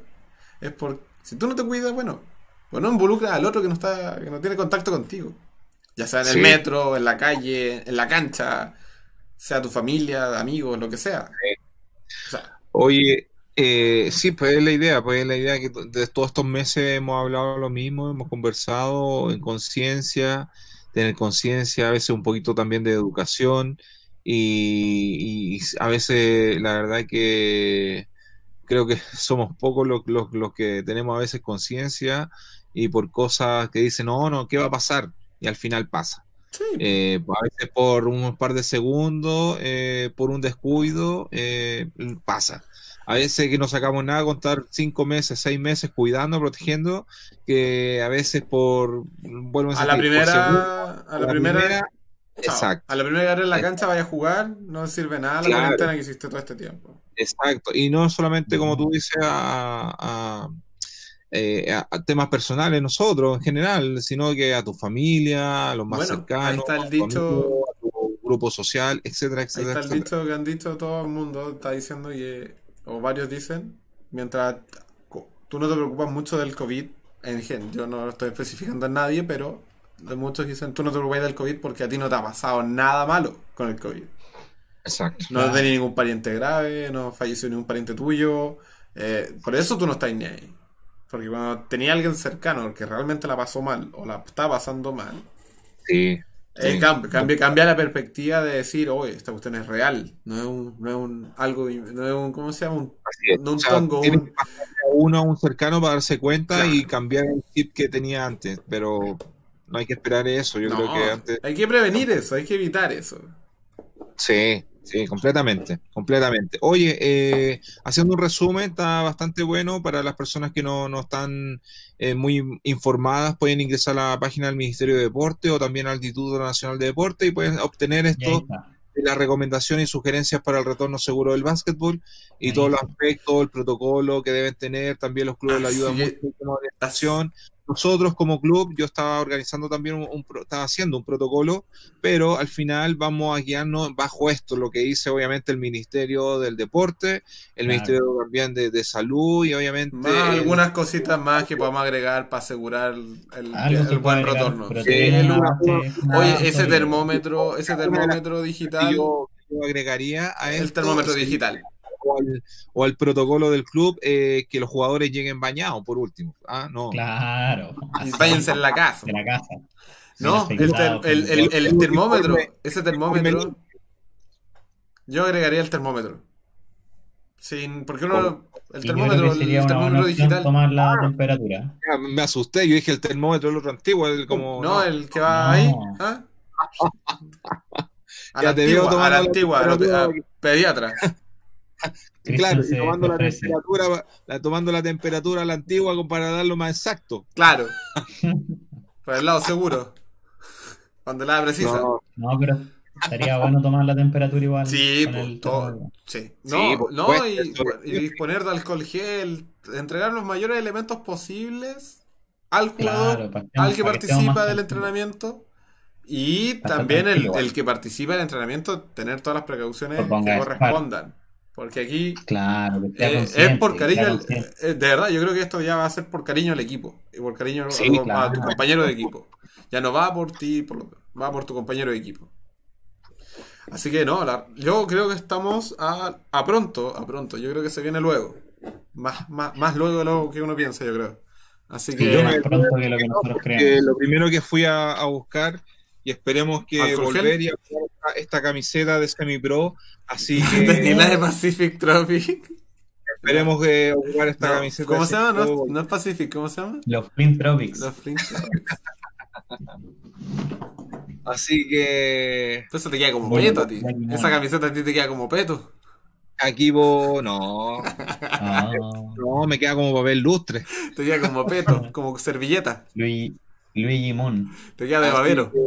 es por. Si tú no te cuidas, bueno, pues no involucra al otro que no está, que no tiene contacto contigo. Ya sea en el metro, en la calle, en la cancha, sea tu familia, amigos, lo que sea. Oye, eh, sí, pues es la idea, pues es la idea que de todos estos meses hemos hablado lo mismo, hemos conversado en conciencia, tener conciencia, a veces un poquito también de educación y, a veces la verdad que creo que somos pocos los, los, que tenemos a veces conciencia y por cosas que dicen, no, no, ¿qué va a pasar? Y al final pasa. Eh, a veces por un par de segundos, eh, por un descuido, pasa a veces que no sacamos nada, contar cinco meses, seis meses cuidando, protegiendo, que a veces por, a, la primera, a, la, primera, Chao. Exacto. A la primera abres la cancha vaya a jugar, no sirve nada la Claro. cuarentena que hiciste todo este tiempo. Exacto. Y no solamente, como tú dices, a, a- eh, a- temas personales nosotros en general, sino que a tu familia, a los más Bueno, cercanos, ahí está el a tu dicho- amigo, a tu grupo social, etcétera, Ahí etcétera. está el etcétera. dicho que han dicho todo el mundo, está diciendo que, o varios dicen, mientras tú no te preocupas mucho del COVID, en gen, yo no lo estoy especificando en nadie, pero muchos dicen, tú no te preocupes del COVID porque a ti no te ha pasado nada malo con el COVID. Exacto. No Claro. tenés ningún pariente grave, no falleció ningún pariente tuyo, eh, por eso tú no estás ni ahí. Porque cuando tenía alguien cercano que realmente la pasó mal o la está pasando mal, Sí. Eh, Sí. cambia, cambia, cambia la perspectiva de decir, oye, esta cuestión es real, no es un, no es un algo, no es un, ¿cómo se llama? Un, no un O sea, tongo, tiene un- que a uno a un cercano para darse cuenta Claro. y cambiar el chip que tenía antes, pero no hay que esperar eso. Yo no, creo que antes. hay que prevenir eso, hay que evitar eso. Sí, sí, completamente, completamente. Oye, eh, haciendo un resumen, está bastante bueno para las personas que no, no están eh, muy informadas, pueden ingresar a la página del Ministerio de Deporte o también al Instituto Nacional de Deporte y pueden obtener esto, las recomendaciones y sugerencias para el retorno seguro del básquetbol y todos los aspectos, el protocolo que deben tener, también los clubes Así ayudan es. mucho de orientación. Nosotros como club, yo estaba organizando también un, un pro- estaba haciendo un protocolo, pero al final vamos a guiarnos bajo esto, lo que dice obviamente el Ministerio del Deporte, el Claro. Ministerio también de, de Salud y obviamente Más el- algunas cositas más que podemos agregar para asegurar el, el- Algo el se buen retorno. Sí, el- Oye, ese termómetro, ese termómetro digital, yo, yo agregaría a el esto, termómetro sí, digital. O al, o al protocolo del club eh, que los jugadores lleguen bañados por último. Ah, no. Claro. Váyanse en la casa. De la casa. No, Bien el, ter- el, termómetro, ese termómetro, yo agregaría el termómetro. Sin, porque uno, el termómetro, el termómetro digital, tomar la temperatura. Ya, me asusté, yo dije el termómetro, el otro antiguo, el como... no, el que va No. ahí, ¿ah? A la Ya te veo antigua, a la antigua, a la- temperatura. a pediatra. Claro, y tomando la temperatura, la, tomando la temperatura a la antigua como para darlo más exacto. Claro. Por el lado seguro. Cuando la precisa. No, No, pero estaría bueno tomar la temperatura igual. Sí, con pues, el todo. Sí. Sí, No, no, y, disponer de alcohol gel, entregar los mayores elementos posibles al jugador, Claro, al que participa del entrenamiento. Y también el, el que participa del entrenamiento, tener todas las precauciones que correspondan. Porque aquí Claro, eh, es por cariño, eh, de verdad, yo creo que esto ya va a ser por cariño al equipo y por cariño a- Sí, a, claro. tu compañero de equipo. Ya no va por ti, por lo- va por tu compañero de equipo. Así que no, la- yo creo que estamos a, a pronto, a pronto. Yo creo que se viene luego. Más, más, más luego de lo que uno piensa, yo creo. Así Sí, que más pronto que lo que nosotros porque creemos. lo primero que fui a, a buscar y esperemos que ¿Alcohol volver y esta, camiseta de Semi Pro, así que la de Pacific Tropic. esperemos que jugar esta No, camiseta. ¿Cómo de se llama? No, no es Pacific, ¿cómo se llama? Los Flint Tropics. Los Flint. Así que Eso te queda como Bueno, peto a ti. Esa camiseta a ti te queda como peto. aquí vos, no, no, me queda como papel lustre. Te queda como peto, como servilleta. Luigi, Luigi Moon. Te queda de babero. que,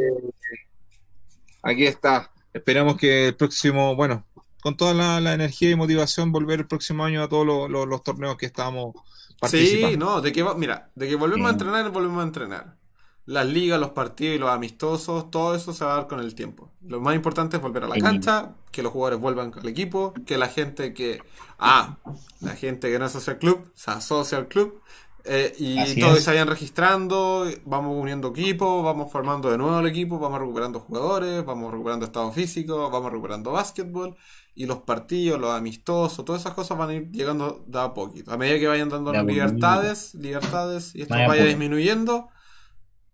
Aquí está. Esperamos que el próximo, bueno, con toda la, la energía y motivación, volver el próximo año a todos los, torneos que estamos participando. Sí, no, de que mira, de que volvemos a Sí. entrenar, volvemos a entrenar. Las ligas, los partidos y los amistosos, todo eso se va a dar con el tiempo. Lo más importante es volver a la cancha, que los jugadores vuelvan al equipo, que la gente que. Ah, la gente que no es asocia al club, se asocia al club. Eh, y Así todos es. se vayan registrando, vamos uniendo equipos, vamos formando de nuevo el equipo, vamos recuperando jugadores, vamos recuperando estado físico, vamos recuperando básquetbol. Y los partidos, los amistosos, todas esas cosas van a ir llegando de a poquito. A medida que vayan dando De libertades, libertades, y esto Vaya disminuyendo,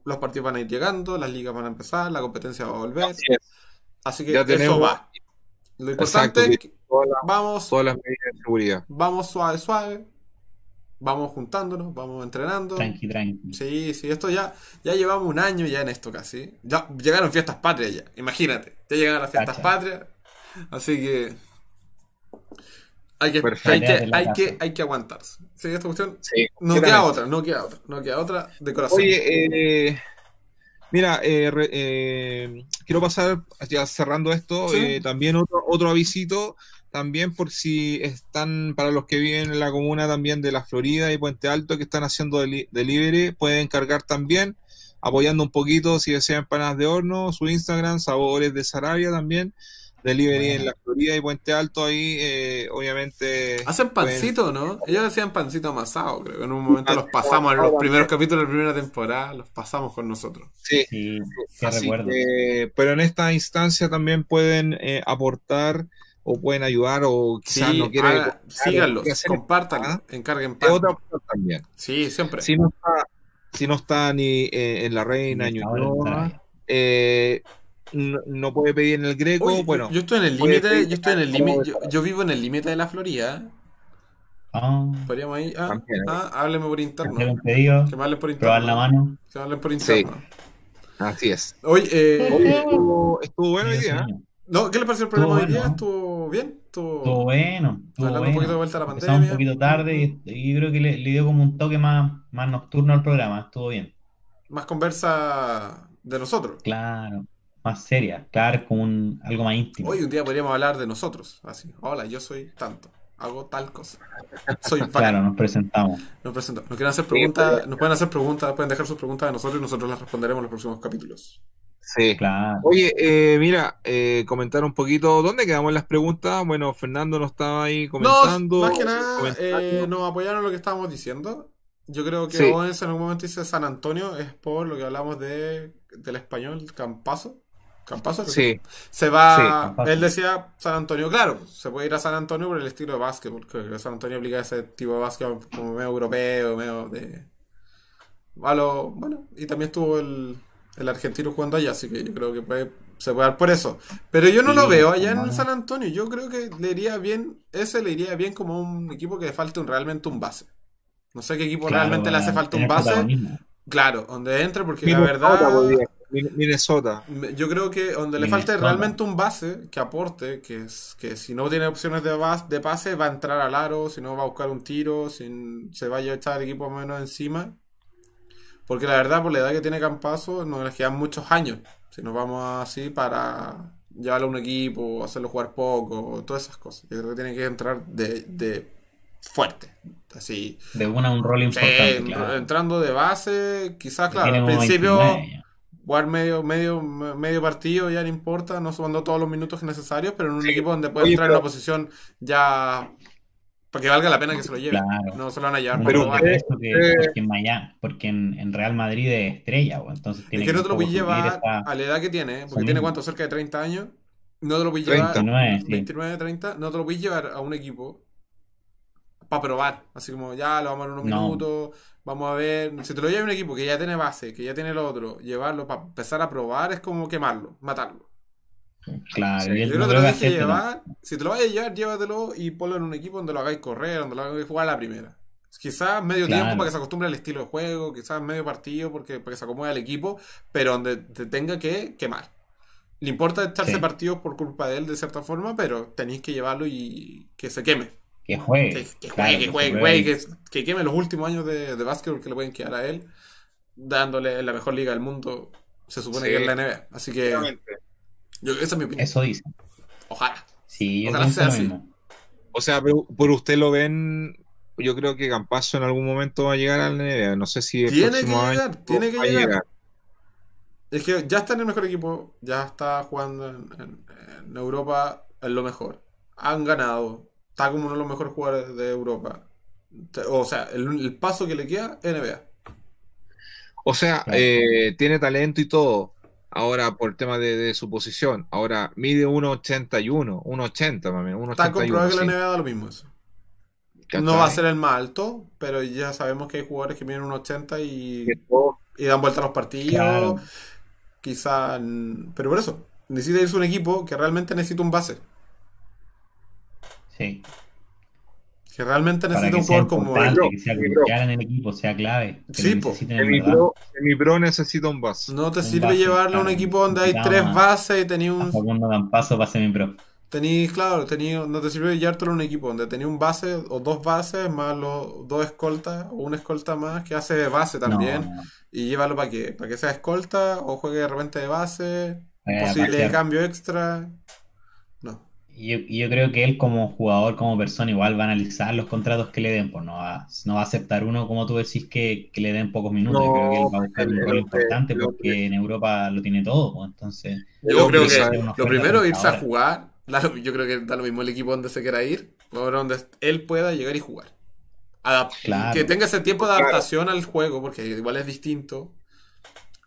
los partidos van a ir llegando, las ligas van a empezar, la competencia va a volver. Así que Ya eso tenemos- va. Lo importante Exacto, es que Todas las, vamos, todas las medidas de seguridad. vamos suave, suave, vamos juntándonos, vamos entrenando. Tranqui, tranqui. Sí, sí, esto ya, ya llevamos un año ya en esto casi. Ya llegaron fiestas patrias ya, imagínate. Ya llegaron las fiestas Cacha. patrias. Así que hay que, Perfecto. hay que, hay que, hay que aguantarse. Sí, esta cuestión Sí, no queda otra, no queda otra, no queda otra de corazón. Oye, eh, Mira, eh, re- eh, quiero pasar, ya cerrando esto, Sí. eh, también otro, otro avisito, también por si están, para los que viven en la comuna también de la Florida y Puente Alto, que están haciendo deli- delivery, pueden cargar también, apoyando un poquito si desean empanadas de horno, su Instagram, Sabores de Sarabia también, delivery Bueno. en la Florida y Puente Alto, ahí eh, obviamente... Hacen pueden- pancito, ¿no? Ellos hacían pancito amasado, creo. En un momento los pasamos, en los primeros capítulos de la primera temporada, los pasamos con nosotros. Sí, Sí, Así recuerdo. que, pero en esta instancia también pueden eh, aportar o pueden ayudar o quizás Sí, no quieren haga- síganlos, compartan, nada, encarguen es pan. otra opción también. Sí, siempre. Si no está, si no está ni eh, en la Reina, Ni Ñuñoa, eh, no, no puede pedir en el Greco, Oye, bueno, yo estoy en el límite, yo estoy en el límite, yo, yo vivo en el límite de la Florida. Ah, Podríamos ahí, ah, También, ¿eh? ah, háblenme por interno. pedido, Que me hablen por probar la interno. mano. Que me hablen por interno. así es. Oye, eh, estuvo, estuvo bueno hoy día. ¿eh? sueño. No, ¿qué le pareció el programa Estuvo hoy día? bueno. ¿Estuvo bien? ¿Estuvo, Estuvo bueno, estuvo hablando un poquito de vuelta a la Empezamos pandemia? un poquito tarde y, y yo creo que le, le dio como un toque más, más nocturno al programa. Estuvo bien. Más conversa de nosotros. Claro, más seria. Claro, un, algo más íntimo. Hoy un día podríamos hablar de nosotros. Así, hola, yo soy tanto. Hago tal cosa. Soy bacán. Claro, nos presentamos. Nos presento. Nos quieren hacer preguntas, nos pueden hacer preguntas, pueden dejar sus preguntas a nosotros y nosotros las responderemos en los próximos capítulos. Sí. Claro. Oye, eh, mira, eh, comentar un poquito, ¿dónde quedamos en las preguntas? Bueno, Fernando nos estaba ahí comentando. No, más que nada, eh, nos apoyaron lo que estábamos diciendo. Yo creo que Sí. Owens en algún momento dice San Antonio, es por lo que hablamos de, del español, Campazo. Campazo, Sí, Se Sí, va, Campazo. él decía San Antonio, claro, se puede ir a San Antonio por el estilo de básquet, porque San Antonio aplica ese tipo de básquet como medio europeo, medio de... a lo- bueno, y también estuvo el, el argentino jugando allá, así que yo creo que puede, se puede dar por eso. Pero yo no lo veo allá en. San Antonio, yo creo que le iría bien, ese le iría bien como un equipo que le falte un, realmente un base. No sé qué equipo Claro, realmente le hace para falta un base, claro, donde entre, porque la verdad... Minnesota. Yo creo que donde le falte Minnesota. realmente un base que aporte, que es que si no tiene opciones de, bas- de pase, va a entrar al aro, si no va a buscar un tiro, si se vaya a echar el equipo menos encima. Porque la verdad, por la edad que tiene Campazo, nos les quedan muchos años. Si nos vamos así para llevarlo a un equipo, hacerlo jugar poco, todas esas cosas. Yo creo que tiene que entrar de, de fuerte. Así. De una un rol Sí, importante, claro. entrando de base, quizás, claro, al principio 29 ya. jugar medio, medio, medio partido ya no importa, no sumando todos los minutos necesarios, pero en un Sí. equipo donde puede Oye, entrar en una posición ya para que valga la pena que se lo lleve. Claro. No se lo van a llevar para Pero rol probar. de usted- eso que, eh, porque en Miami, porque en, en Real Madrid es estrella, pues, entonces Es tiene que no te lo voy a llevar esa- a la edad que tiene, porque tiene cuánto, cerca de 30 años. No te lo voy a 30. llevar 29, sí. 29, 30, no te lo voy a llevar a un equipo para probar. Así como ya lo vamos a dar unos No. minutos, vamos a ver. Si te lo lleva un equipo que ya tiene base, que ya tiene el otro, llevarlo para empezar a probar es como quemarlo, matarlo. Claro. Si te lo vas a llevar, llévatelo y ponlo en un equipo donde lo hagáis correr, donde lo hagáis jugar a la primera. Quizás medio Claro. tiempo para que se acostumbre al estilo de juego, quizás medio partido porque, para que se acomode al equipo, pero donde te tenga que quemar. Le importa echarse Sí. partidos por culpa de él de cierta forma, pero tenéis que llevarlo y que se queme. Que juegue. Que, que claro, juegue, que juegue, que, juegue. juegue, que, que queme los últimos años de, de básquetbol que le pueden quedar a él, dándole la mejor liga del mundo, se supone Sí. que es la NBA. Así que yo, esa es mi opinión. Eso dice. Ojalá. Sí, yo Ojalá sea lo así. mismo. O sea, pero por usted lo ven, yo creo que Campazo en algún momento va a llegar al NBA. No sé si el Tiene próximo que año llegar, tiene que llegar. Es que ya está en el mejor equipo, ya está jugando en, en- en Europa en lo mejor. Han ganado, está como uno de los mejores jugadores de Europa. O sea, el, el paso que le queda, NBA. O sea, eh, tiene talento y todo. Ahora, por el tema de, de su posición. Ahora, mide 1,81. 1,80 más o menos. Está 1,81. comprobado que la. NBA da lo mismo eso. No va a ser el más alto, pero ya sabemos que hay jugadores que miden un 80 y, y dan vuelta a los partidos. Claro. Quizá, mm, pero por eso, necesita irse un equipo que realmente necesita un base. Sí. Que realmente necesita que un jugador como él. que sea en el equipo, sea clave. Que Sí. Semipro, semipro necesita un base. No te Un sirve base, llevarlo a un equipo donde hay tres a- bases y tenía A un... Facundo Campazo para semi-pro. Tenéis, claro, tení, no te sirve llevártelo en un equipo donde tenía un base o dos bases más los dos escoltas o una escolta más que hace de base también. No, Y llévalo para que, para que sea escolta o juegue de repente de base, eh, posible cambio extra. No. yo, yo creo que él como jugador, como persona, igual va a analizar los contratos que le den, pues no va, no va a aceptar uno, como tú decís, que, que le den pocos minutos. Yo creo que él va a buscar un rol importante el- porque en Europa lo tiene todo, pues entonces... Yo creo que lo primero es irse a jugar. Yo creo que da lo mismo el equipo donde se quiera ir, donde él pueda llegar y jugar. Adap- Claro. Que tenga ese tiempo de Claro. adaptación al juego, porque igual es distinto.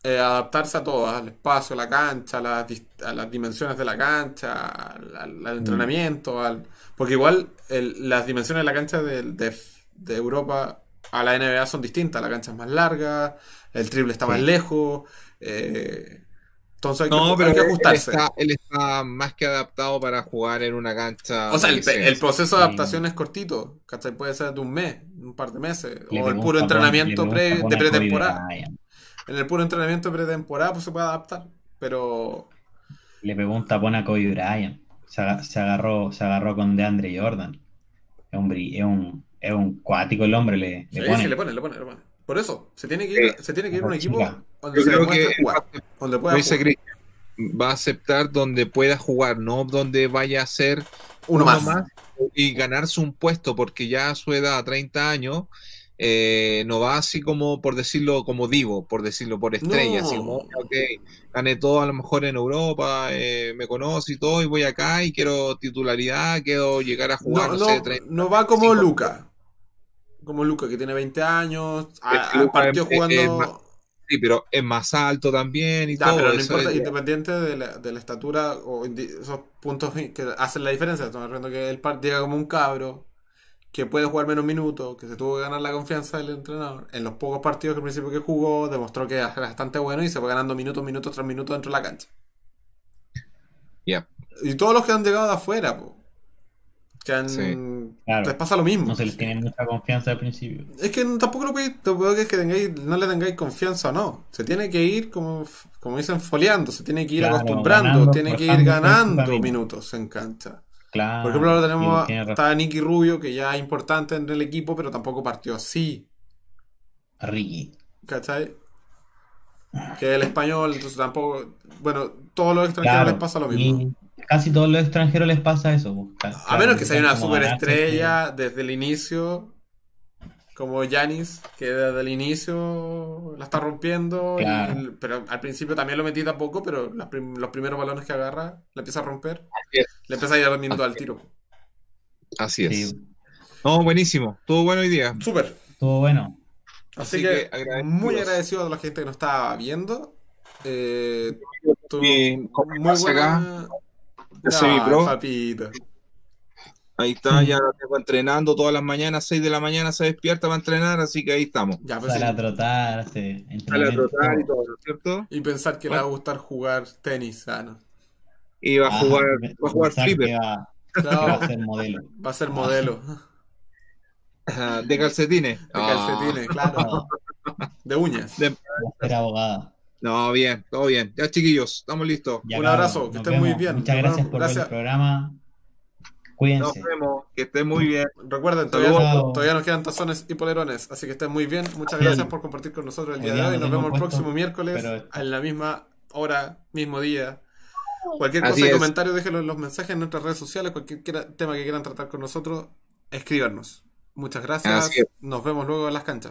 Eh, adaptarse a todo, al espacio, a la cancha, a las, a las dimensiones de la cancha, al, al- Mm. al entrenamiento, al... porque igual el- las dimensiones de la cancha de, de- de Europa a la NBA son distintas. La cancha es más larga, el triple está Sí. más lejos. eh, entonces hay que, No, hay pero que él ajustarse. está, él está más que adaptado para jugar en una cancha. O sea, el, proceso de Sí. adaptación es cortito, ¿cachai? Puede ser de un mes, un par de meses, Le o el puro entrenamiento pre- de pretemporada. En el puro entrenamiento de pretemporada, pues se puede adaptar. Pero Le pregunta pon a Kobe Bryant. Se, aga- se agarró, se agarró con DeAndre Jordan. Es un, es un, es un cuático el hombre, le, le sí, pone. sí, le pone, le pone, le pone. Por eso, se tiene que ir, se tiene que ir a un equipo donde Yo se creo que jugar, donde pueda jugar. Cristian, va a aceptar donde pueda jugar, no donde vaya a ser Uno más. y ganarse un puesto, porque ya a su edad, a 30 años, eh, no va así como, por decirlo, como divo, por decirlo, por estrella, No. así como, ok, gané todo a lo mejor en Europa, eh, me conoce y todo, y voy acá y quiero titularidad, quiero llegar a jugar, No, no, no, sé, 30. no va como Luca. Como Luca, que tiene 20 años, a- a- partió es- es jugando. más- Sí, pero es más alto también y Ya, todo. pero no eso importa, es- independiente de la, de la estatura o esos puntos que hacen la diferencia. Estamos hablando que él par- llega como un cabro, que puede jugar menos minutos, que se tuvo que ganar la confianza del entrenador. En los pocos partidos que al principio que jugó, demostró que era bastante bueno y se fue ganando minutos, minutos tras minutos dentro de la cancha. Y todos los que han llegado de afuera, po, que han, Sí. Claro. les pasa lo mismo. No se les tiene mucha confianza al principio. Es que tampoco lo podéis, tampoco es que tengáis, no le tengáis confianza o no. Se tiene que ir, como, como dicen, foliando, se tiene que ir Claro, acostumbrando, ganando, tiene que ir ganando minutos en cancha. Claro. Por ejemplo, ahora tenemos, sí, está Nicky Rubio, que ya es importante en el equipo, pero tampoco partió así, Ricky. ¿cachai? Que es el español, entonces tampoco, bueno, todos los extranjeros Claro. les pasa lo mismo. Casi todos los extranjeros les pasa eso. pues. A menos que sea una superestrella desde el inicio, como Yanis, que desde el inicio la está rompiendo, pero al principio también lo metí tampoco, pero las prim- los primeros balones que agarra, la empieza a romper, Así es. le empieza a ir minutos al tiro. Así es. Sí, No, buenísimo. Estuvo bueno hoy día. Súper. estuvo bueno. Así, Así que, muy agradecido a la gente que nos estaba viendo. Eh, muy acá, buena... papito. Ahí está, ya lo tengo entrenando todas las mañanas, 6 de la mañana se despierta para entrenar, así que ahí estamos. Ya, pues, Sale sí. a trotar, hace Sale a entrenamiento, trotar y todo. ¿no es cierto? Y pensar que le va a gustar jugar tenis, ah, no. Y va a Ah, jugar, me- va a jugar flipper va- va a ser modelo. va a ser modelo. ajá, de calcetines. De Ah, calcetines, claro. No, De uñas. de- va a ser abogada. No, bien, todo bien. Ya chiquillos, estamos listos. Ya, Un abrazo, que estén muy bien. Muchas gracias por gracias. ver el programa. Nos vemos, que estén muy bien. Recuerden, todavía, todavía nos quedan tazones y polerones, así que estén muy bien. Muchas gracias por compartir con nosotros el día de hoy. no Nos vemos el puesto, próximo miércoles pero- en la misma hora, mismo día. Cualquier Así cosa y comentario, déjenlo en los mensajes en nuestras redes sociales. Cualquier quiera- tema que quieran tratar con nosotros, escríbanos. Muchas gracias. Nos vemos luego en las canchas.